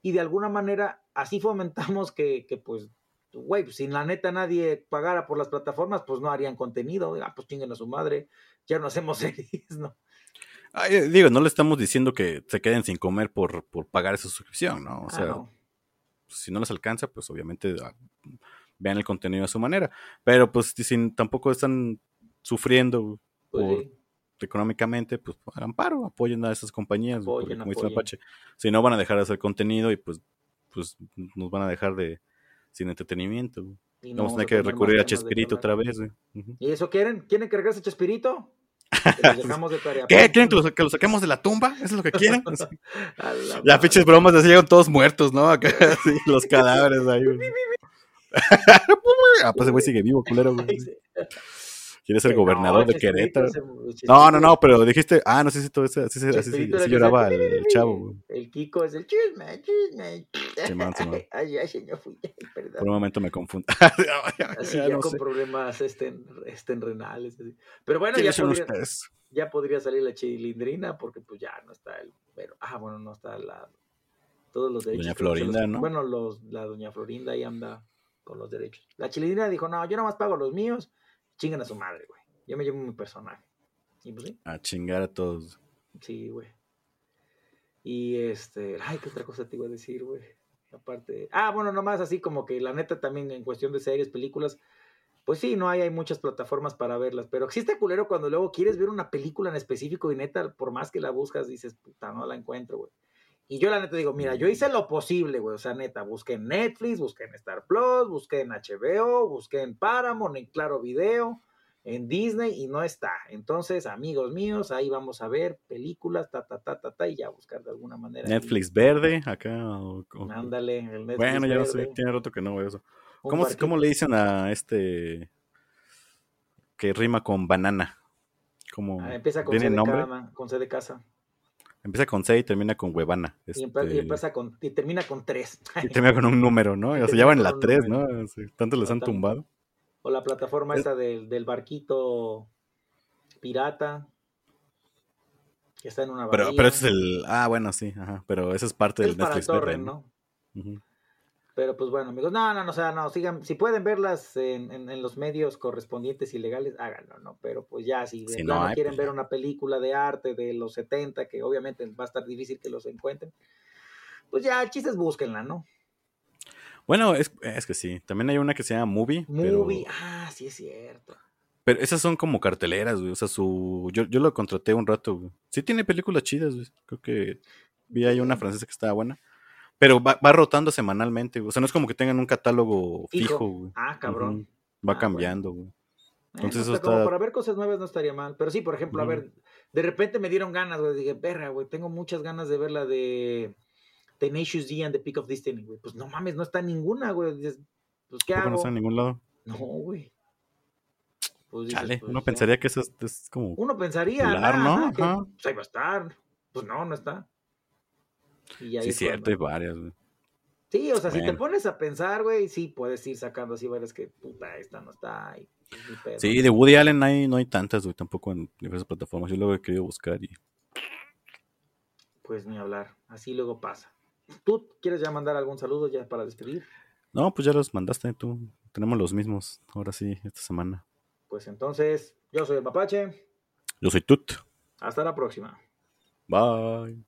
Y de alguna manera, así fomentamos que, que pues, güey, pues, si la neta nadie pagara por las plataformas, pues no harían contenido. Ah, pues chinguen a su madre, ya no hacemos series, ¿no? Ay, eh, digo, no le estamos diciendo que se queden sin comer por, por pagar esa suscripción, ¿no? O Ah, sea, no. si no les alcanza, pues obviamente ah, vean el contenido a su manera. Pero pues si sin- tampoco están sufriendo Pues por- sí. económicamente, pues hagan paro, apoyen a esas compañías, porque como dice. Apache, si no van a dejar de hacer contenido y pues, pues nos van a dejar de sin entretenimiento. güey. Y no Vamos a tener que recurrir a Chespirito otra vez. ¿Y eso quieren? ¿Quieren que regrese Chespirito? Que los dejamos de tarea. ¿Qué? ¿Quieren que lo, que lo saquemos de la tumba? ¿Eso es lo que quieren? Ya, pinches bromas, así llegan todos muertos, ¿no? Acá, así, los cadáveres ahí. ah, pues ese güey sigue vivo, culero, güey. Quiere ser no, gobernador de Querétaro. No, no, no, pero dijiste, ah, no sé si todo eso, así, lloraba el, chavo. El Kiko es el chisme, chisme. Simón, Simón. Ay, ay, señor, fui, perdón. Por un momento me confundo. Así Ya con problemas este, este, renales. Pero bueno, ¿Quiénes ya ya podría salir la chilindrina porque pues ya no está el... Pero, ah, bueno, no está la... Todos los derechos. Doña los- Florinda, ¿no? Bueno, los, la doña Florinda ahí anda con los derechos. La chilindrina dijo, no, yo nada más pago los míos, chingan a su madre, güey. Yo me llevo mi personaje. Y pues sí, A chingar a todos. sí, güey. Y este, ay, ¿qué otra cosa te iba a decir, güey? Aparte, ah, bueno, nomás así como que la neta también en cuestión de series, películas, pues sí, no hay, hay muchas plataformas para verlas, pero existe culero cuando luego quieres ver una película en específico y neta, por más que la buscas, dices, puta, no la encuentro, güey. Y yo la neta digo, mira, yo hice lo posible, güey, o sea, neta, busqué en Netflix, busqué en Star Plus, busqué en HBO, busqué en Paramount, en Claro Video, en Disney y no está. Entonces, amigos míos, ahí vamos a ver películas, ta, ta, ta, ta, ta, y ya buscar de alguna manera. ahí. Netflix verde, acá. o- o- Ándale, el Netflix bueno, ya no sé, tiene rato que no veo eso. ¿Cómo. ¿Cómo le dicen a este que rima con banana? Como Ah, empieza con ¿Tiene C de nombre? cama, con C de casa. Empieza con C y termina con huevana. Y, este, y empieza con, y termina con 3. y termina con un número, ¿no? O sea, ya van la un 3, ¿no? Sí, tanto les han tumbado. O la plataforma Es- esta del, del barquito pirata. Que está en una. Pero, pero ese es el. Ah, bueno, sí, ajá. Pero esa es parte Es del Netflix torrent, verde, ¿no? Ujú. Pero pues bueno, amigos, no, no, no, o sea, no, sigan, si pueden verlas en, en- en los medios correspondientes y legales, háganlo, ¿no? Pero pues ya, si no hay, quieren pues ver una película de arte de los 70, que obviamente va a estar difícil que los encuentren, pues ya, chistes búsquenla, ¿no? Bueno, es, es que sí. También hay una que se llama Movie. pero- Movie, ah, sí es cierto. Pero esas son como carteleras, güey. O sea, su. Yo, yo lo contraté un rato, güey. Sí tiene películas chidas, güey. Creo que vi ahí una francesa que estaba buena. Pero va, va rotando semanalmente, güey. O sea, no es como que tengan un catálogo Fijo. fijo, güey. Ah, cabrón. Va Ah, cambiando, güey. Entonces Bueno, eso hasta como está. para ver cosas nuevas no estaría mal. Pero sí, por ejemplo, a ver, de repente me dieron ganas, güey. Dije, perra, güey, tengo muchas ganas de ver la de Tenacious D and the Peak of Destiny, güey. Pues no mames, no está ninguna, güey. Dices, pues, ¿qué Tampoco no hago? está en ningún lado. No, güey. Pues dices, Chale, pues, uno ya. pensaría que eso es, es como. Uno pensaría, popular, ¿no? ajá, que, pues ahí va a estar. Pues no, no está. Y ahí Sí, es cierto, hay varias, güey. Sí, o sea, si te pones a pensar, güey, sí puedes ir sacando así varias que, puta, esta no está. Y, pedo. Sí, de Woody Allen hay, no hay tantas, güey, tampoco en diversas plataformas. Yo lo he querido buscar y. Pues ni hablar, así luego pasa. ¿Tú quieres ya mandar algún saludo ya para despedir? No, pues ya los mandaste tú. Tenemos los mismos, ahora sí, esta semana. Pues entonces, yo soy el Mapache. Yo soy Tut. Hasta la próxima. Bye.